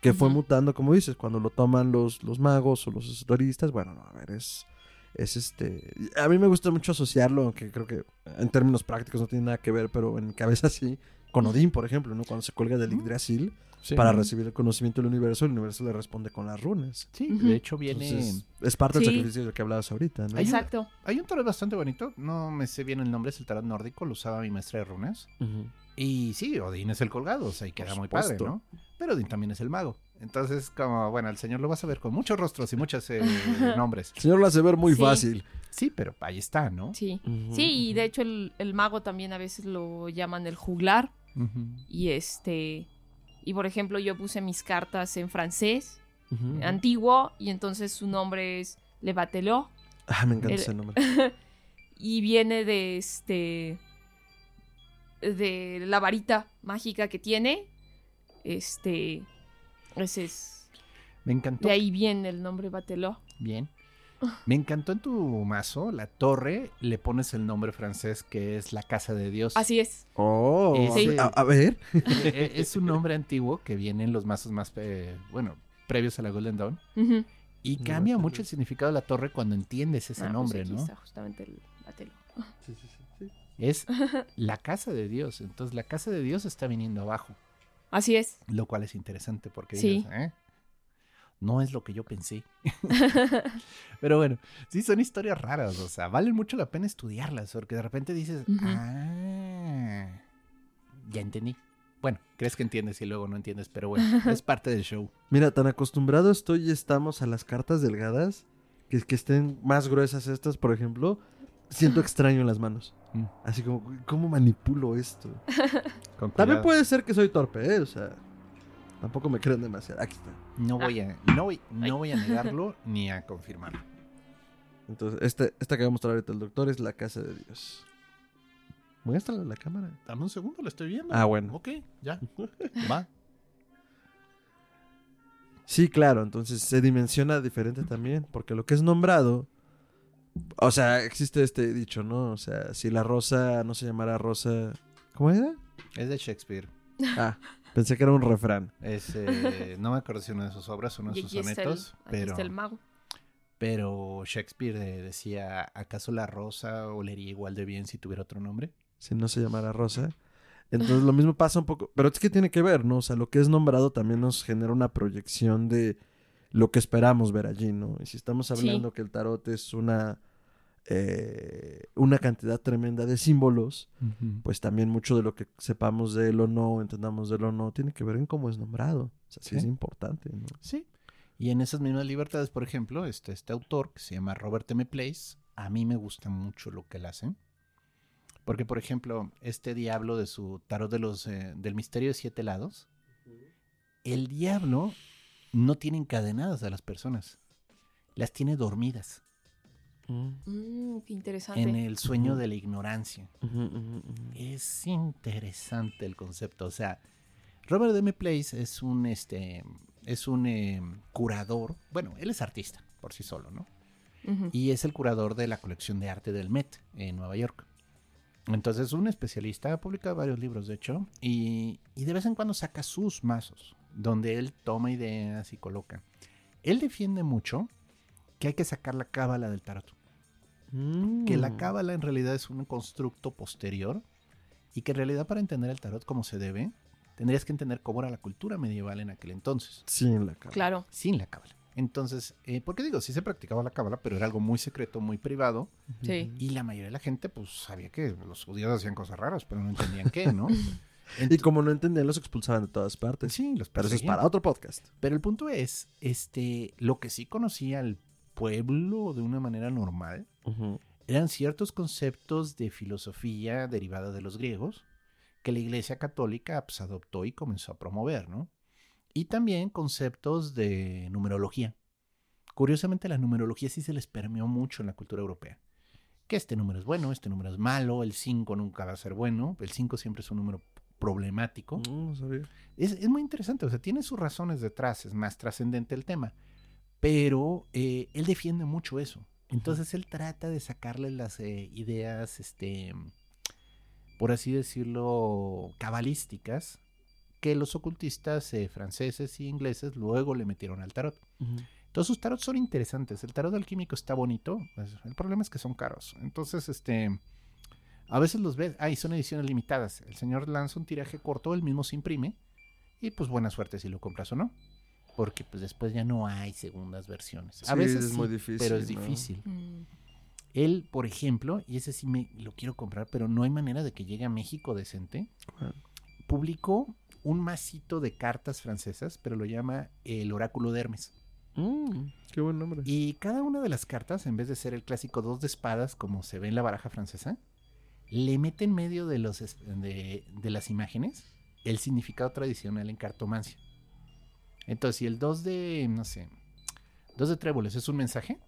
que fue mutando, como dices, cuando lo toman los, los magos o los esoteristas, bueno, no, a ver, es, es este... A mí me gusta mucho asociarlo, aunque creo que en términos prácticos no tiene nada que ver, pero en mi cabeza sí, con Odín, por ejemplo, ¿no? Cuando se cuelga del Yggdrasil para recibir el conocimiento del universo, el universo le responde con las runas. Sí, de hecho viene... Entonces, es parte del Sí. sacrificio del que hablabas ahorita, ¿no? Hay un- Exacto. Hay un tarot bastante bonito, no me sé bien el nombre, es el tarot nórdico, lo usaba mi maestra de runas. Y sí, Odín es el colgado, o sea, y queda muy padre. ¿no? Pero Odín también es el mago. Entonces, como, bueno, el señor lo vas a ver con muchos rostros y muchos eh, nombres. El señor lo hace ver muy Sí. fácil. Sí, pero ahí está, ¿no? Sí. Sí, y de hecho el, el mago también a veces lo llaman el juglar. Y este. Y por ejemplo, yo puse mis cartas en francés, antiguo, y entonces su nombre es Le Batelot. Ah, me encanta el- ese nombre. Y viene de este. de la varita mágica que tiene. Este. Ese es. Me encantó. De ahí viene el nombre Batelot. Bien. Me encantó en tu mazo, la torre, le pones el nombre francés que es la casa de Dios. Así es. Oh, Sí. a, a ver. E- e- es un nombre antiguo que viene en los mazos más, eh, bueno, previos a la Golden Dawn. Y cambia mucho el significado de la torre cuando entiendes ese Ah, pues nombre, aquí ¿no? está justamente el. Sí, sí, sí, sí. Es la casa de Dios. Entonces la casa de Dios está viniendo abajo. Así es. Lo cual es interesante porque Sí. dices, ¿eh? No es lo que yo pensé. Pero bueno, sí son historias raras, o sea, valen mucho la pena estudiarlas, porque de repente dices, ah, ya entendí. Bueno, crees que entiendes y luego no entiendes, pero bueno, es parte del show. Mira, tan acostumbrado estoy y estamos a las cartas delgadas, que, que estén más gruesas estas, por ejemplo, siento extraño en las manos. Mm. Así como, ¿cómo manipulo esto? También puede ser que soy torpe, ¿eh? O sea, tampoco me crean demasiado. Aquí está. No voy a, no voy, no voy a negarlo ni a confirmarlo. Entonces, este, esta que va a mostrar ahorita el doctor es la casa de Dios. Muéstrala a la cámara. Dame un segundo, lo estoy viendo. Ah, bueno. Ok, ya. Va. Sí, claro, entonces se dimensiona diferente también, porque lo que es nombrado O sea, existe este dicho, ¿no? O sea, si la rosa no se llamara rosa. ¿Cómo era? Es de Shakespeare. Ah, pensé que era un refrán. Es, eh, no me acuerdo si una de sus obras o uno de sus el, sonetos, pero, está el mago. pero Shakespeare decía, ¿acaso la rosa olería igual de bien si tuviera otro nombre? Si no se llamara rosa. Entonces lo mismo pasa un poco. Pero es que tiene que ver, ¿no? O sea, lo que es nombrado también nos genera una proyección de lo que esperamos ver allí, ¿no? Y si estamos hablando que el tarot es una. Eh, una cantidad tremenda de símbolos, pues también mucho de lo que sepamos de él o no, entendamos de él o no, tiene que ver en cómo es nombrado. O sea, sí, Sí. es importante, ¿no? Sí. Y en esas mismas libertades, por ejemplo, este, este autor que se llama Robert M. Place, a mí me gusta mucho lo que él hace. Porque, por ejemplo, este diablo de su tarot de los, eh, del misterio de siete lados, el diablo no tiene encadenadas a las personas, las tiene dormidas Mm, qué interesante. en el sueño de la ignorancia. Es interesante el concepto. O sea, Robert M. Place es un este es un eh, curador. Bueno, él es artista por sí solo, ¿no? Y es el curador de la colección de arte del Met en Nueva York. Entonces es un especialista, ha publicado varios libros, de hecho, y, y de vez en cuando saca sus mazos, donde él toma ideas y coloca. Él defiende mucho que hay que sacar la cábala del tarot que la Mm. cábala en realidad es un constructo posterior y que en realidad para entender el tarot como se debe, tendrías que entender cómo era la cultura medieval en aquel entonces, Sí, en la cara. Claro. sin la cábala. Entonces, eh, porque digo, sí se practicaba la cábala, pero era algo muy secreto, muy privado, Sí. y la mayoría de la gente pues sabía que los judíos hacían cosas raras, pero no entendían qué, ¿no? Y como no entendían, los expulsaban de todas partes. sí, los Pero eso es para otro podcast. Pero el punto es, este, lo que sí conocía el pueblo de una manera normal, eran ciertos conceptos de filosofía derivada de los griegos que la Iglesia Católica pues, adoptó y comenzó a promover, ¿no? Y también conceptos de numerología. Curiosamente, la numerología sí se les permeó mucho en la cultura europea. Que este número es bueno, este número es malo, el 5 nunca va a ser bueno, el 5 siempre es un número problemático. No, no sabía. Es, es muy interesante, o sea, tiene sus razones detrás, es más trascendente el tema. Pero eh, él defiende mucho eso. Entonces él trata de sacarle las eh, ideas, este, por así decirlo, cabalísticas que los ocultistas eh, franceses y ingleses luego le metieron al tarot. Ujú. Todos sus tarots son interesantes. El tarot alquímico está bonito. pues, el problema es que son caros. Entonces, este. A veces los ves. Ah, y son ediciones limitadas. El señor lanza un tiraje corto, él mismo se imprime. Y pues buena suerte si lo compras o no. Porque pues después ya no hay segundas versiones. A Sí, veces es sí, muy difícil, pero es ¿no? difícil. Mm. Él, por ejemplo, y ese sí me lo quiero comprar, pero no hay manera de que llegue a México decente. Publicó un masito de cartas francesas, pero lo llama el oráculo de Hermes. Mm, qué buen nombre. Y cada una de las cartas, en vez de ser el clásico dos de espadas, como se ve en la baraja francesa, le mete en medio de, los, de las imágenes el significado tradicional en cartomancia. Entonces, si el 2 de, no sé, 2 de tréboles es un mensaje,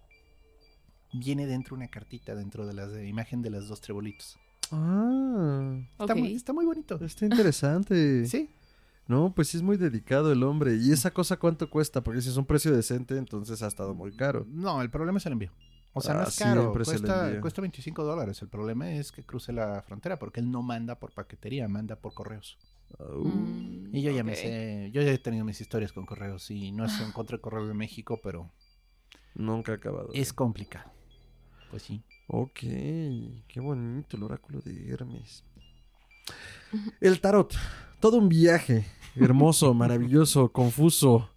viene dentro una cartita dentro de la de imagen de las dos trebolitos. Ah, Está, muy, está muy bonito. está interesante. Sí, No, pues sí es muy dedicado el hombre. ¿Y esa cosa cuánto cuesta? Porque si es un precio decente, entonces ha estado muy caro. No, el problema es el envío. O sea, no Ah, es caro, cuesta, cuesta 25 dólares. El problema es que cruce la frontera porque él no manda por paquetería, manda por correos. Au. Mm, Y yo ya me sé, yo ya he tenido mis historias con correos y no es en contra de correos de México, pero Nunca ha acabado. es complicado. Pues sí. Ok, qué bonito el oráculo de Hermes. El tarot, todo un viaje hermoso, maravilloso, confuso.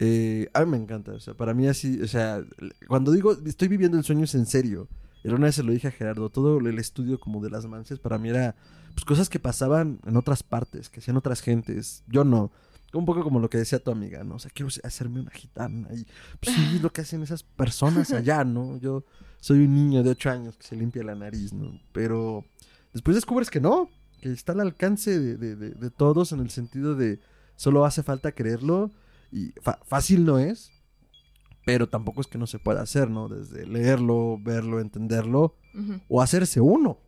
Eh, a mí me encanta, o sea, para mí así, o sea, cuando digo estoy viviendo el sueño es en serio. Y una vez se lo dije a Gerardo, todo el estudio como de las mances para mí era pues cosas que pasaban en otras partes, que hacían otras gentes. Yo no. Un poco como lo que decía tu amiga, ¿no? O sea, quiero hacerme una gitana. Y pues sí, lo que hacen esas personas allá, ¿no? Yo soy un niño de 8 años que se limpia la nariz, ¿no? Pero después descubres que no, que está al alcance de, de- de- de todos en el sentido de solo hace falta creerlo y fácil no es, pero tampoco es que no se pueda hacer, ¿no? Desde leerlo, verlo, entenderlo Ujú. o hacerse uno.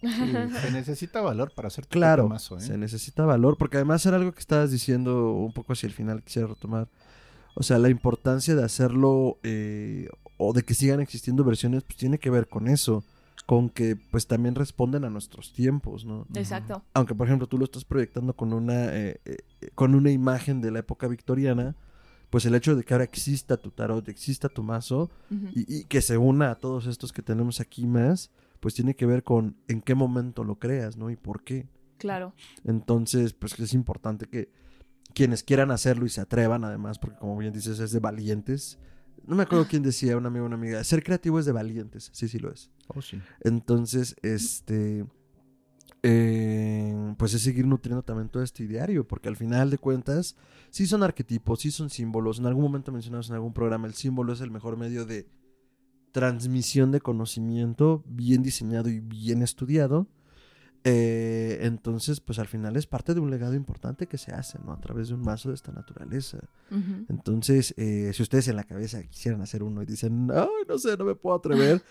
Se necesita valor para hacer tu Claro, mazo, ¿eh? se necesita valor, porque además era algo que estabas diciendo un poco hacia el final, quisiera retomar. O sea, la importancia de hacerlo eh, o de que sigan existiendo versiones, pues tiene que ver con eso, con que pues también responden a nuestros tiempos, ¿no? Exacto. Aunque por ejemplo tú lo estás proyectando con una, eh, eh, con una imagen de la época victoriana, pues el hecho de que ahora exista tu tarot, exista tu mazo y, y que se una a todos estos que tenemos aquí más, pues tiene que ver con en qué momento lo creas, ¿no? Y por qué. Claro. Entonces, pues es importante que quienes quieran hacerlo y se atrevan, además, porque como bien dices, es de valientes. No me acuerdo quién decía, un amigo o una amiga, ser creativo es de valientes, sí, sí lo es. Oh, sí. Entonces, este, eh, pues es seguir nutriendo también todo este ideario, porque al final de cuentas, sí son arquetipos, sí son símbolos. En algún momento mencionamos en algún programa, el símbolo es el mejor medio de transmisión de conocimiento, bien diseñado y bien estudiado. Eh, entonces, pues al final es parte de un legado importante que se hace, ¿no? A través de un mazo de esta naturaleza. Entonces, eh, si ustedes en la cabeza quisieran hacer uno y dicen, ay, no sé, no me puedo atrever,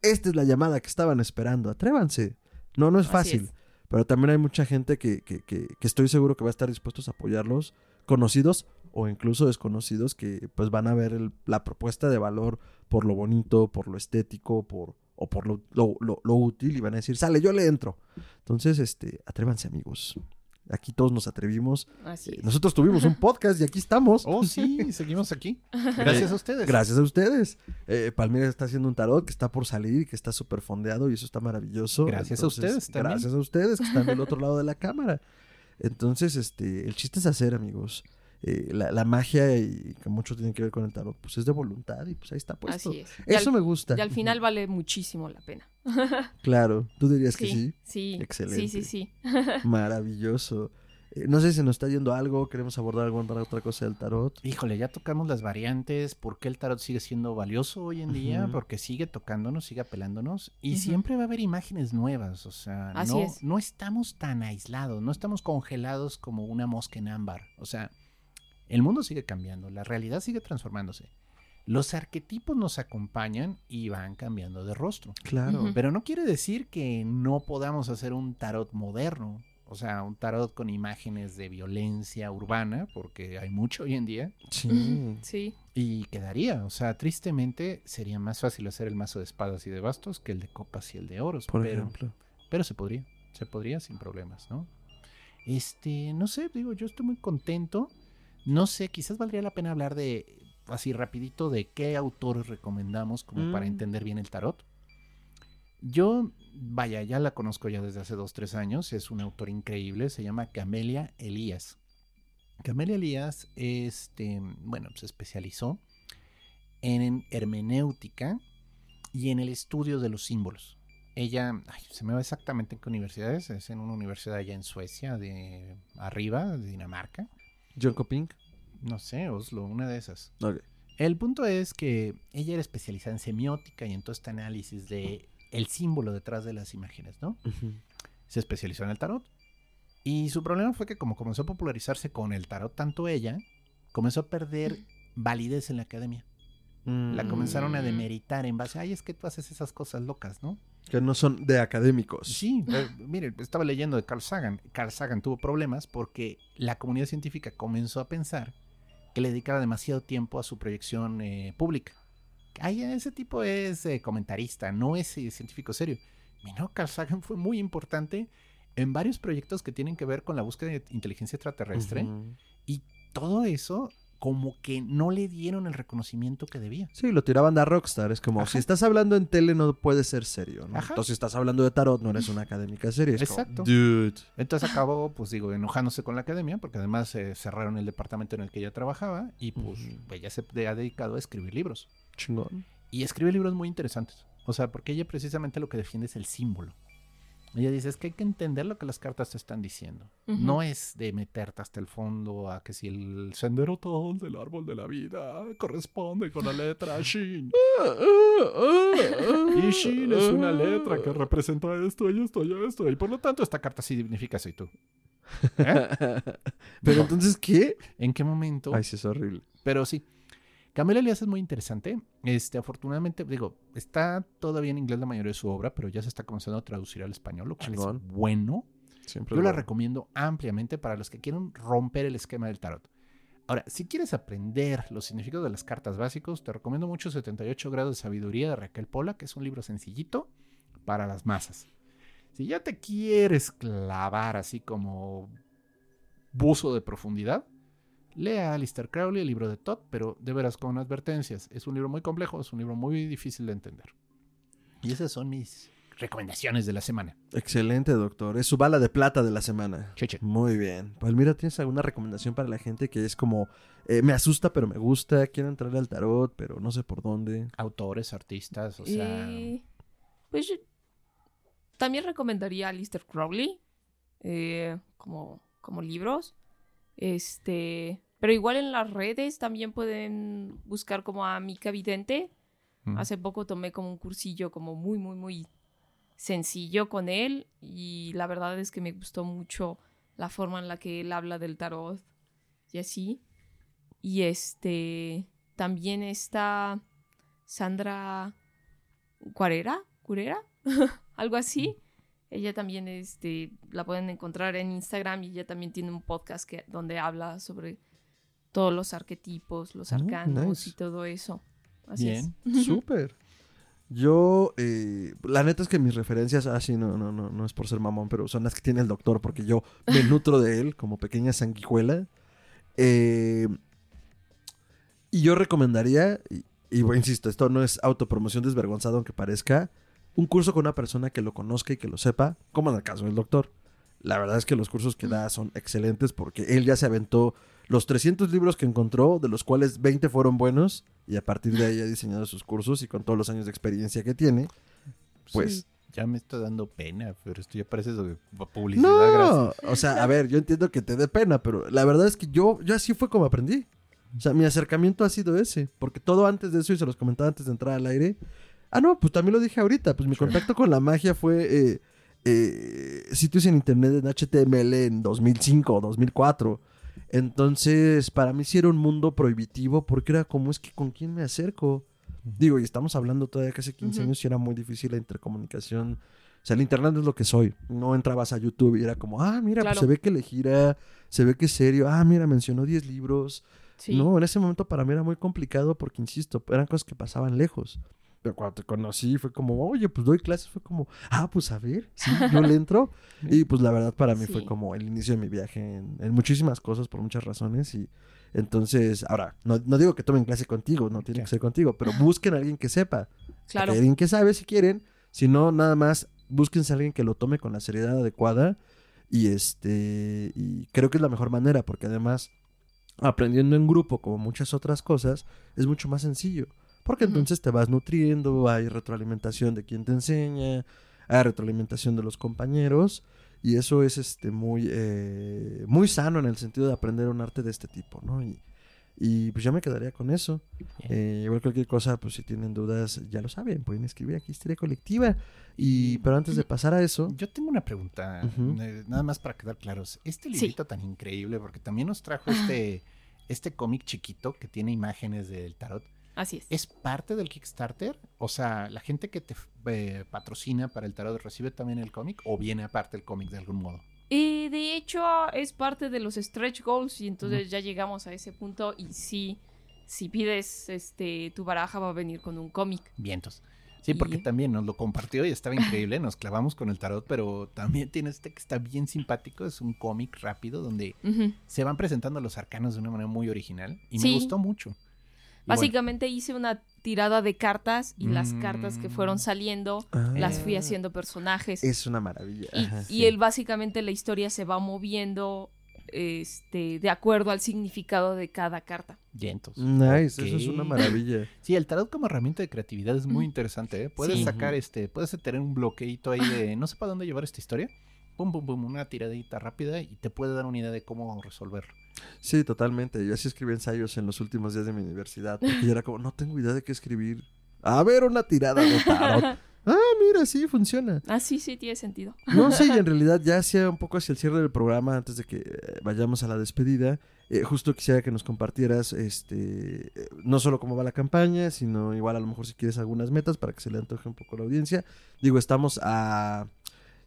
esta es la llamada que estaban esperando, atrévanse. No, no es fácil, es. pero también hay mucha gente que, que, que, que estoy seguro que va a estar dispuestos a apoyarlos, conocidos o incluso desconocidos, que pues van a ver el- la propuesta de valor por lo bonito, por lo estético, por o por lo, lo, lo- lo útil y van a decir, sale, yo le entro. Entonces, este, atrévanse amigos. Aquí todos nos atrevimos. Así Eh, es. Nosotros tuvimos un podcast y aquí estamos. Oh, sí, seguimos aquí. Gracias a ustedes. Gracias a ustedes. Eh, Palmira está haciendo un tarot que está por salir y que está súper fondeado y eso está maravilloso. Gracias a ustedes también. Gracias a ustedes que están del otro lado de la cámara. Entonces, este, el chiste es hacer, amigos. Eh, la, la magia y que mucho tiene que ver con el tarot, pues es de voluntad y pues ahí está puesto. Así es. Eso al, me gusta. y al final vale muchísimo la pena. Claro, tú dirías que sí. sí. Excelente. Sí, sí, sí. Maravilloso. Eh, no sé si nos está yendo algo, queremos abordar alguna otra cosa del tarot. Híjole, ya tocamos las variantes, por qué el tarot sigue siendo valioso hoy en día, porque sigue tocándonos, sigue apelándonos y siempre va a haber imágenes nuevas, o sea, Así no, es. no estamos tan aislados, no estamos congelados como una mosca en ámbar, o sea, el mundo sigue cambiando, la realidad sigue transformándose. Los arquetipos nos acompañan y van cambiando de rostro. Claro. Pero no quiere decir que no podamos hacer un tarot moderno. O sea, un tarot con imágenes de violencia urbana, porque hay mucho hoy en día. Sí. Sí. Y quedaría. O sea, tristemente sería más fácil hacer el mazo de espadas y de bastos que el de copas y el de oros. Por pero, ejemplo. pero se podría. Se podría sin problemas, ¿no? Este, no sé, digo, yo estoy muy contento. No sé, quizás valdría la pena hablar de, así rapidito, de qué autores recomendamos como para Mm. entender bien el tarot. Yo, vaya, ya la conozco ya desde hace dos, tres años. Es una autora increíble. Se llama Camelia Elías. Camelia Elías, este, bueno, se especializó en hermenéutica y en el estudio de los símbolos. Ella, ay, se me va exactamente en qué universidades, es en una universidad allá en Suecia, de arriba, de Dinamarca. John Coping. No sé, Oslo, una de esas. El punto es que ella era especializada en semiótica y en todo este análisis de el símbolo detrás de las imágenes, ¿no? Se especializó en el tarot. Y su problema fue que como comenzó a popularizarse con el tarot tanto ella, comenzó a perder validez en la academia. La Mm. comenzaron a demeritar en base, ay, es que tú haces esas cosas locas, ¿no? Que no son de académicos. Sí, eh, mire, estaba leyendo de Carl Sagan. Carl Sagan tuvo problemas porque la comunidad científica comenzó a pensar que le dedicaba demasiado tiempo a su proyección eh, pública. Ay, ese tipo es eh, comentarista, no es eh, científico serio. Y no, Carl Sagan fue muy importante en varios proyectos que tienen que ver con la búsqueda de inteligencia extraterrestre. Y todo eso como que no le dieron el reconocimiento que debía. Sí, lo tiraban de a Rockstar. Es como, Ajá. si estás hablando en tele no puedes ser serio, ¿no? Ajá. Entonces, si estás hablando de tarot, no eres una académica seria. Como, Exacto. Dude. Entonces acabó, pues digo, enojándose con la academia, porque además eh, cerraron el departamento en el que ella trabajaba y pues Ujú. ella se ha dedicado a escribir libros. Chingón. Y escribe libros muy interesantes. O sea, porque ella precisamente lo que defiende es el símbolo. Ella dice, es que hay que entender lo que las cartas te están diciendo. No es de meterte hasta el fondo a que si el sendero tal del árbol de la vida corresponde con la letra Shin. Y Shin es una letra que representa esto y esto y esto. Y por lo tanto, esta carta significa soy tú. ¿Eh? Pero entonces, ¿qué? ¿En qué momento? Ay, sí, es horrible. Pero sí. Camila Elías es muy interesante. Este, afortunadamente, digo, está todavía en inglés la mayoría de su obra, pero ya se está comenzando a traducir al español, lo cual Chingón. es bueno. Siempre Yo la recomiendo ampliamente para los que quieren romper el esquema del tarot. Ahora, si quieres aprender los significados de las cartas básicos, te recomiendo mucho 78 grados de sabiduría de Raquel Pola, que es un libro sencillito para las masas. Si ya te quieres clavar así como buzo de profundidad, lea a Alistair Crowley, el libro de Todd, pero de veras con advertencias. Es un libro muy complejo, es un libro muy difícil de entender. Y esas son mis recomendaciones de la semana. Excelente, doctor. Es su bala de plata de la semana. Cheche. Muy bien. Pues mira, ¿tienes alguna recomendación para la gente que es como, eh, me asusta pero me gusta, quiero entrar al tarot, pero no sé por dónde? Autores, artistas, o sea... Eh, pues yo también recomendaría a Lister Crowley eh, como, como libros. Este, pero igual en las redes también pueden buscar como a Mica Vidente. mm, Hace poco tomé como un cursillo como muy, muy, muy sencillo con él y la verdad es que me gustó mucho la forma en la que él habla del tarot y así. Y este, también está Sandra Cuarera, Curera, algo así. Ella también, este, la pueden encontrar en Instagram y ella también tiene un podcast que, donde habla sobre todos los arquetipos, los Oh, arcanos nice. y todo eso. Así es. Bien. Súper. Yo, eh, la neta es que mis referencias, así no, no, no, no es por ser mamón, pero son las que tiene el doctor, porque yo me nutro de él como pequeña sanguijuela. Eh, y yo recomendaría, y, y bueno, insisto, esto no es autopromoción desvergonzado aunque parezca, un curso con una persona que lo conozca y que lo sepa, como en el caso del doctor. La verdad es que los cursos que da son excelentes porque él ya se aventó los 300 libros que encontró, de los cuales 20 fueron buenos, y a partir de ahí ha diseñado sus cursos y con todos los años de experiencia que tiene, pues... Sí, ya me está dando pena, pero esto ya parece eso de publicidad. gracias. No, o sea, a ver, yo entiendo que te dé pena, pero la verdad es que yo, yo así fue como aprendí. O sea, mi acercamiento ha sido ese, porque todo antes de eso, y se los comentaba antes de entrar al aire, ah, no, pues también lo dije ahorita, pues mi contacto con la magia fue eh, eh, sitios en internet en HTML en 2005 o 2004. Entonces, para mí sí era un mundo prohibitivo, porque era como, es que con quién me acerco. Digo, y estamos hablando todavía que hace 15 Ujú. años y era muy difícil la intercomunicación. O sea, el internet es lo que soy. No entrabas a YouTube y era como, ah, mira, pues se ve que le gira, se ve que es serio. Ah, mira, mencionó 10 libros. Sí. No, en ese momento para mí era muy complicado porque, insisto, eran cosas que pasaban lejos. Pero cuando te conocí fue como, oye, pues doy clases. Fue como, ah, pues a ver, sí, yo le entro. y pues la verdad para mí fue como el inicio de mi viaje en, en muchísimas cosas, por muchas razones. Y entonces, ahora, no, no digo que tomen clase contigo, no tiene que ser contigo, pero busquen a alguien que sepa. Claro. Alguien que sabe si quieren. Si no, nada más búsquense a alguien que lo tome con la seriedad adecuada. Y este. Y creo que es la mejor manera, porque además, aprendiendo en grupo, como muchas otras cosas, es mucho más sencillo. Porque entonces te vas nutriendo, hay retroalimentación de quien te enseña, hay retroalimentación de los compañeros. Y eso es este muy, eh, muy sano en el sentido de aprender un arte de este tipo, ¿no? Y, y pues ya me quedaría con eso. Eh, igual cualquier cosa, pues si tienen dudas, ya lo saben, pueden escribir aquí Histeria Colectiva. Y, pero antes de pasar a eso, Yo tengo una pregunta, eh, nada más para quedar claros. Este Sí. librito tan increíble, porque también nos trajo este, este cómic chiquito que tiene imágenes del tarot, Así es. ¿es parte del Kickstarter? O sea, ¿la gente que te eh, patrocina para el tarot recibe también el cómic o viene aparte el cómic de algún modo? Y de hecho es parte de los stretch goals y entonces ya llegamos a ese punto y sí, si pides este tu baraja va a venir con un cómic. Vientos. Sí, porque Y- también nos lo compartió y estaba increíble, nos clavamos con el tarot, pero también tiene este que está bien simpático, es un cómic rápido donde se van presentando los arcanos de una manera muy original y Sí. me gustó mucho. Bueno, Básicamente hice una tirada de cartas y las cartas que fueron Mm. saliendo ah, las fui haciendo personajes. es una maravilla. y Ajá. y sí. él básicamente la historia se va moviendo este de acuerdo al significado de cada carta. vientos. Nice, eso es una maravilla. Sí, el tarot como herramienta de creatividad es muy interesante, ¿eh? Puedes Sí. sacar este, puedes tener un bloqueito ahí de no sé para dónde llevar esta historia. Pum, pum, pum, una tiradita rápida y te puede dar una idea de cómo resolverlo. Sí, totalmente. Yo así escribí ensayos en los últimos días de mi universidad. Porque yo era como, no tengo idea de qué escribir. A ver, una tirada de tarot. Ah, mira, sí, funciona. Ah, sí, sí, tiene sentido. No, sí, y en realidad ya hacía un poco hacia el cierre del programa, antes de que eh, vayamos a la despedida. eh, justo quisiera que nos compartieras, este, eh, no solo cómo va la campaña, sino igual a lo mejor si quieres algunas metas para que se le antoje un poco a la audiencia. Digo, estamos a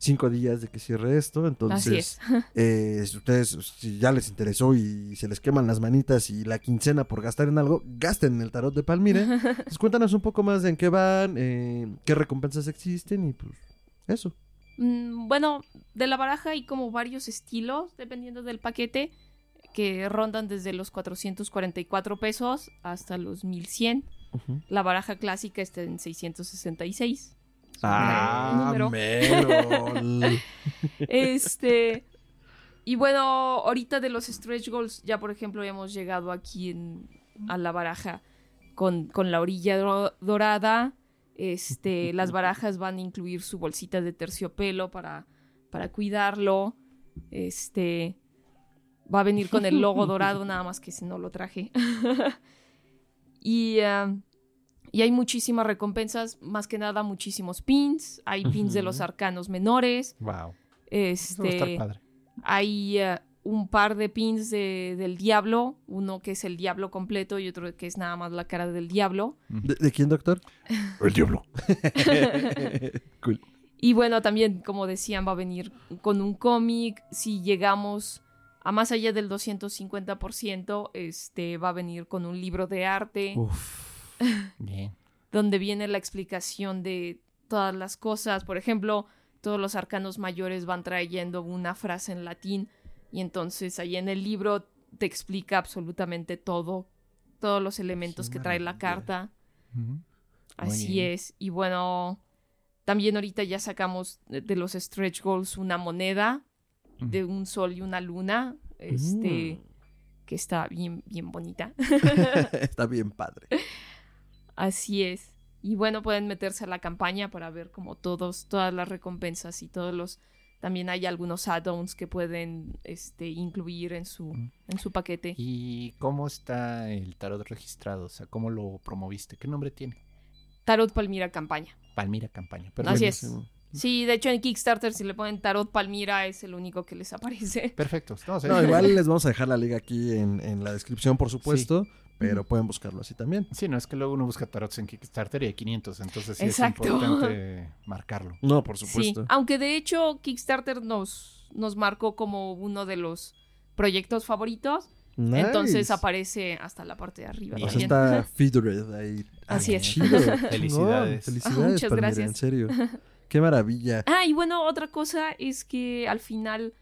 cinco días de que cierre esto. Así Entonces, es. eh, si ustedes, si ya les interesó y se les queman las manitas y la quincena por gastar en algo, gasten en el tarot de Palmira. Entonces, cuéntanos un poco más de en qué van, eh, qué recompensas existen y pues eso. Mm, Bueno, de la baraja hay como varios estilos, dependiendo del paquete, que rondan desde los 444 pesos hasta los 1100. Ujú. La baraja clásica está en 666. Ah, número. Este. Y bueno, ahorita de los stretch goals, ya por ejemplo hemos llegado aquí en- a la baraja con, con la orilla do- dorada. Este, las barajas van a incluir su bolsita de terciopelo para, para cuidarlo. Este. Va a venir con el logo dorado, nada más que si no lo traje. y, ah, y hay muchísimas recompensas, más que nada muchísimos pins. Hay pins de los arcanos menores. Wow. Eso va a estar Este, padre. hay eh, un par de pins de- del diablo, uno que es el diablo completo y otro que es nada más la cara del diablo. ¿De, de quién, doctor? El diablo. cool. Y bueno, también, como decían, va a venir con un cómic. Si llegamos a más allá del 250%, este, va a venir con un libro de arte Uf. Bien. donde viene la explicación de todas las cosas. Por ejemplo, todos los arcanos mayores van trayendo una frase en latín y entonces ahí en el libro te explica absolutamente todo, todos los elementos que trae la carta. Así bien. es. Y bueno, también ahorita ya sacamos de de los stretch goals una moneda de un sol y una luna, este, Mm. que está bien, bien bonita. Está bien padre. Así es. Y bueno, pueden meterse a la campaña para ver como todos, todas las recompensas y todos los. También hay algunos add-ons que pueden este, incluir en su, Mm. en su paquete. ¿Y cómo está el tarot registrado? O sea, ¿cómo lo promoviste? ¿Qué nombre tiene? Tarot Palmira Campaña. Palmira Campaña. Así es. Sí, de hecho en Kickstarter si le ponen Tarot Palmira es el único que les aparece. Perfecto. No, igual les vamos a dejar la liga aquí en, en la descripción, por supuesto, pero pueden buscarlo así también. Sí, no es que luego uno busca tarots en Kickstarter y hay 500, entonces sí Exacto. es importante marcarlo. No, por Sí, supuesto. aunque de hecho Kickstarter nos, nos marcó como uno de los proyectos favoritos. Nice. Entonces aparece hasta la parte de arriba. O sea, también. está featured ahí. Así es. chido. Felicidades. Chingón. Ah, Felicidades, muchas Palmira, gracias. en serio. Qué maravilla. Ah, y bueno, otra cosa es que al final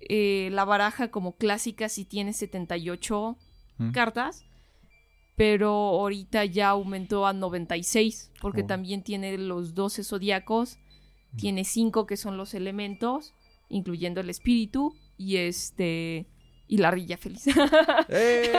eh, la baraja como clásica sí tiene 78 ¿Mm? cartas, pero ahorita ya aumentó a 96, porque Oh. también tiene los 12 zodiacos, tiene 5 que son los elementos, incluyendo el espíritu, y este... Y la rilla feliz. ¡Eh!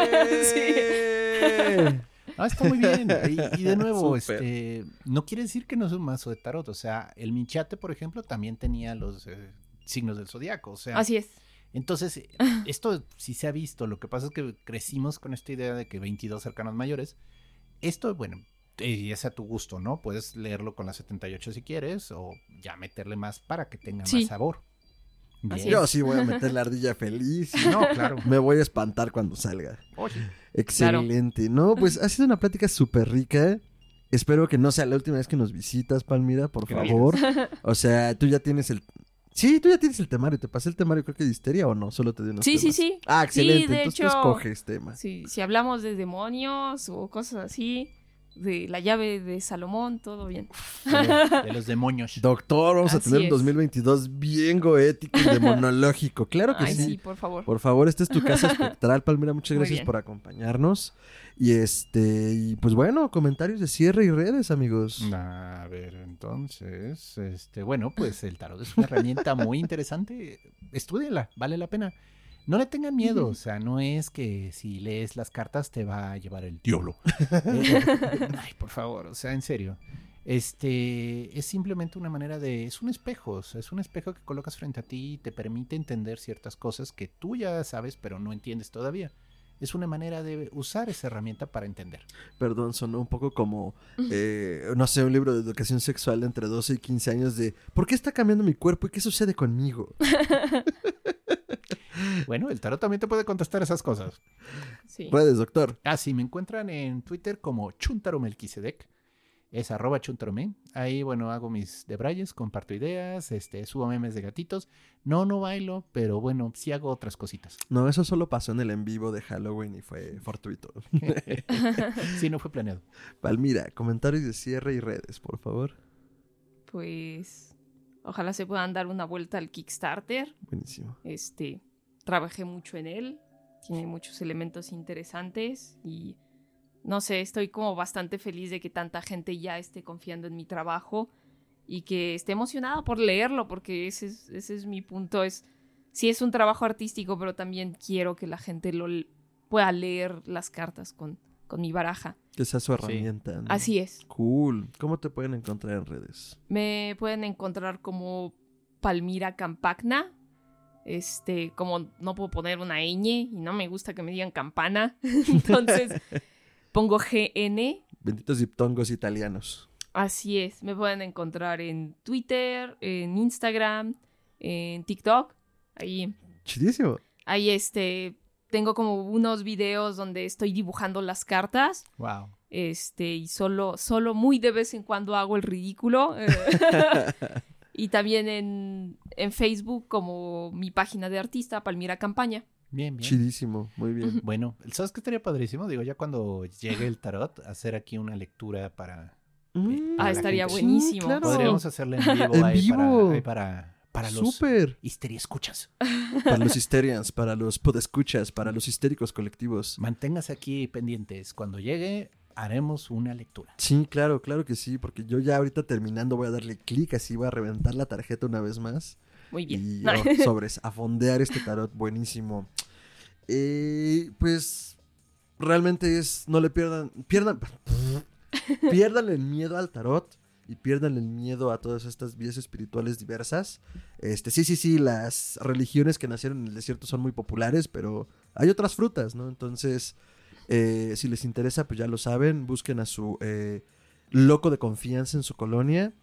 Ah, está muy bien. Y, y de nuevo, este, no quiere decir que no es un mazo de tarot. O sea, el Michate, por ejemplo, también tenía los eh, signos del zodiaco. O sea, Así es. Entonces, esto sí se ha visto. Lo que pasa es que crecimos con esta idea de que 22 cercanos mayores. Esto, bueno, ya sea a tu gusto, ¿no? Puedes leerlo con las 78 si quieres, o ya meterle más para que tenga Sí. más sabor. Bien. Yo sí voy a meter la ardilla feliz. No, claro. Me voy a espantar cuando salga. Oye, Excelente. No, pues ha sido una plática súper rica. Espero que no sea la última vez que nos visitas, Palmira, por Gracias. favor. O sea, tú ya tienes el. Sí, tú ya tienes el temario. ¿Te pasé el temario, creo que de histeria o no? Solo te di unos Sí, sí, temas. sí. Ah, excelente. de Entonces tú hecho- escoges tema. Sí, si hablamos de demonios o cosas así, de la llave de Salomón, todo bien. de, de los demonios. Doctor, vamos a tener un es. 2022 bien goético y demonológico. Claro que Ay, sí. sí, por favor. Por favor, esta es tu casa espectral, Palmira. Muchas gracias por acompañarnos. Y este, y pues bueno, comentarios de cierre y redes, amigos. A ver, entonces, este, bueno, pues el tarot es una herramienta muy interesante. Estúdiela, vale la pena. No le tengan miedo, o sea, no es que si lees las cartas te va a llevar el diablo. Eh, Ay, por favor, o sea, en serio. Este es simplemente una manera de. Es un espejo, o sea, es un espejo que colocas frente a ti y te permite entender ciertas cosas que tú ya sabes, pero no entiendes todavía. Es una manera de usar esa herramienta para entender. Perdón, sonó un poco como, eh, no sé, un libro de educación sexual de entre 12 y 15 años de ¿por qué está cambiando mi cuerpo y qué sucede conmigo? Bueno, el tarot también te puede contestar esas cosas. Sí. Puedes, doctor. Ah, sí, me encuentran en Twitter como Chuntaro Melquisedec. es arroba chuntrome. Ahí, bueno, hago mis debrayes, comparto ideas, este, subo memes de gatitos. No, no bailo, pero bueno, sí hago otras cositas. No, eso solo pasó en el en vivo de Halloween y fue fortuito. sí, no fue planeado. Palmira, comentarios de cierre y redes, por favor. Pues ojalá se puedan dar una vuelta al Kickstarter. Buenísimo. Este, trabajé mucho en él, tiene muchos elementos interesantes y no sé, estoy como bastante feliz de que tanta gente ya esté confiando en mi trabajo y que esté emocionada por leerlo, porque ese es, ese es mi punto. Es, sí es un trabajo artístico, pero también quiero que la gente lo pueda leer las cartas con, con mi baraja. Que sea su herramienta. Así es. Cool. ¿Cómo te pueden encontrar en redes? Me pueden encontrar como Palmira Campagna. Este, como no puedo poner una ñ y no me gusta que me digan campana. Entonces pongo GN. Benditos diptongos italianos. Así es. Me pueden encontrar en Twitter, en Instagram, en TikTok. Ahí. Chidísimo. Ahí este. Tengo como unos videos donde estoy dibujando las cartas. Wow. Este, y solo, solo muy de vez en cuando hago el ridículo. y también en, en, Facebook como mi página de artista, Palmira Campaña. Bien, bien. Chidísimo, muy bien. Bueno, ¿sabes qué estaría padrísimo? Digo, ya cuando llegue el tarot, hacer aquí una lectura para... Mm, ah, estaría buenísimo. Sí, claro. Podríamos hacerla en vivo, ¿En ahí vivo? Para, ahí para, para los Súper. histeria escuchas. Para los histerians, para los podescuchas, para los histéricos colectivos. Manténgase aquí pendientes. Cuando llegue, haremos una lectura. Sí, claro, claro que sí, porque yo ya ahorita terminando voy a darle clic así, voy a reventar la tarjeta una vez más. Muy bien. Y oh, sobres, a fondear este tarot, buenísimo. Eh, pues realmente es, no le pierdan, pierdan, pierdan el miedo al tarot y pierdan el miedo a todas estas vías espirituales diversas. Este, sí, sí, sí, las religiones que nacieron en el desierto son muy populares, pero hay otras frutas, ¿no? Entonces, eh, si les interesa, pues ya lo saben, busquen a su eh, loco de confianza en su colonia.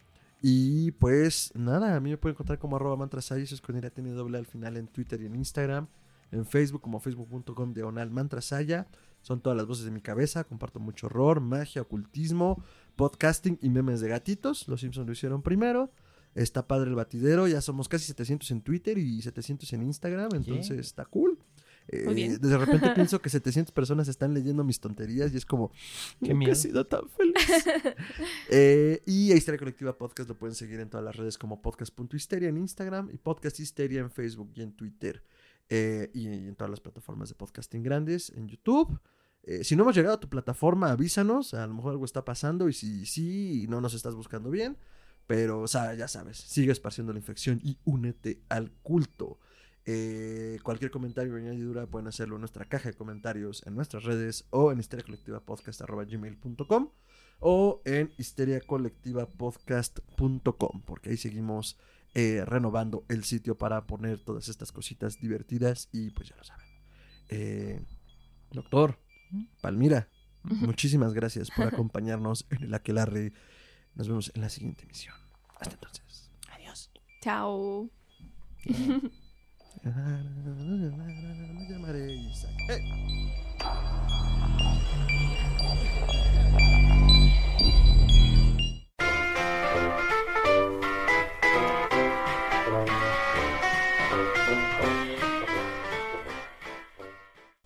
Y pues nada, a mí me pueden encontrar como arroba mantrasaya, eso es con tiene doble al final en Twitter y en Instagram. En Facebook como facebook.com diagonal mantrasaya. Son todas las voces de mi cabeza. Comparto mucho horror, magia, ocultismo, podcasting y memes de gatitos. Los Simpsons lo hicieron primero. Está padre el batidero. Ya somos casi 700 en Twitter y 700 en Instagram. Entonces Yeah. está cool. Eh, de repente pienso que 700 personas están leyendo mis tonterías y es como, Qué miedo. he sido tan feliz. Eh, y a Histeria Colectiva Podcast lo pueden seguir en todas las redes como podcast.histeria en Instagram y Podcast Histeria en Facebook y en Twitter. Eh, y, en todas las plataformas de podcasting grandes, en YouTube. Eh, si no hemos llegado a tu plataforma, avísanos. A lo mejor algo está pasando y si sí, no nos estás buscando bien. Pero, o sea, ya sabes, sigue esparciendo la infección y únete al culto. Eh, cualquier comentario o añadidura pueden hacerlo en nuestra caja de comentarios en nuestras redes o en histeriacolectivapodcast.gmail.com o en histeriacolectivapodcast.com porque ahí seguimos eh, renovando el sitio para poner todas estas cositas divertidas y pues ya lo saben. Eh, doctor, Palmira, muchísimas gracias por acompañarnos en el Aquelarre. Nos vemos en la siguiente emisión. Hasta entonces. Adiós. Chao. Me llamaré Isaac. ¡Eh!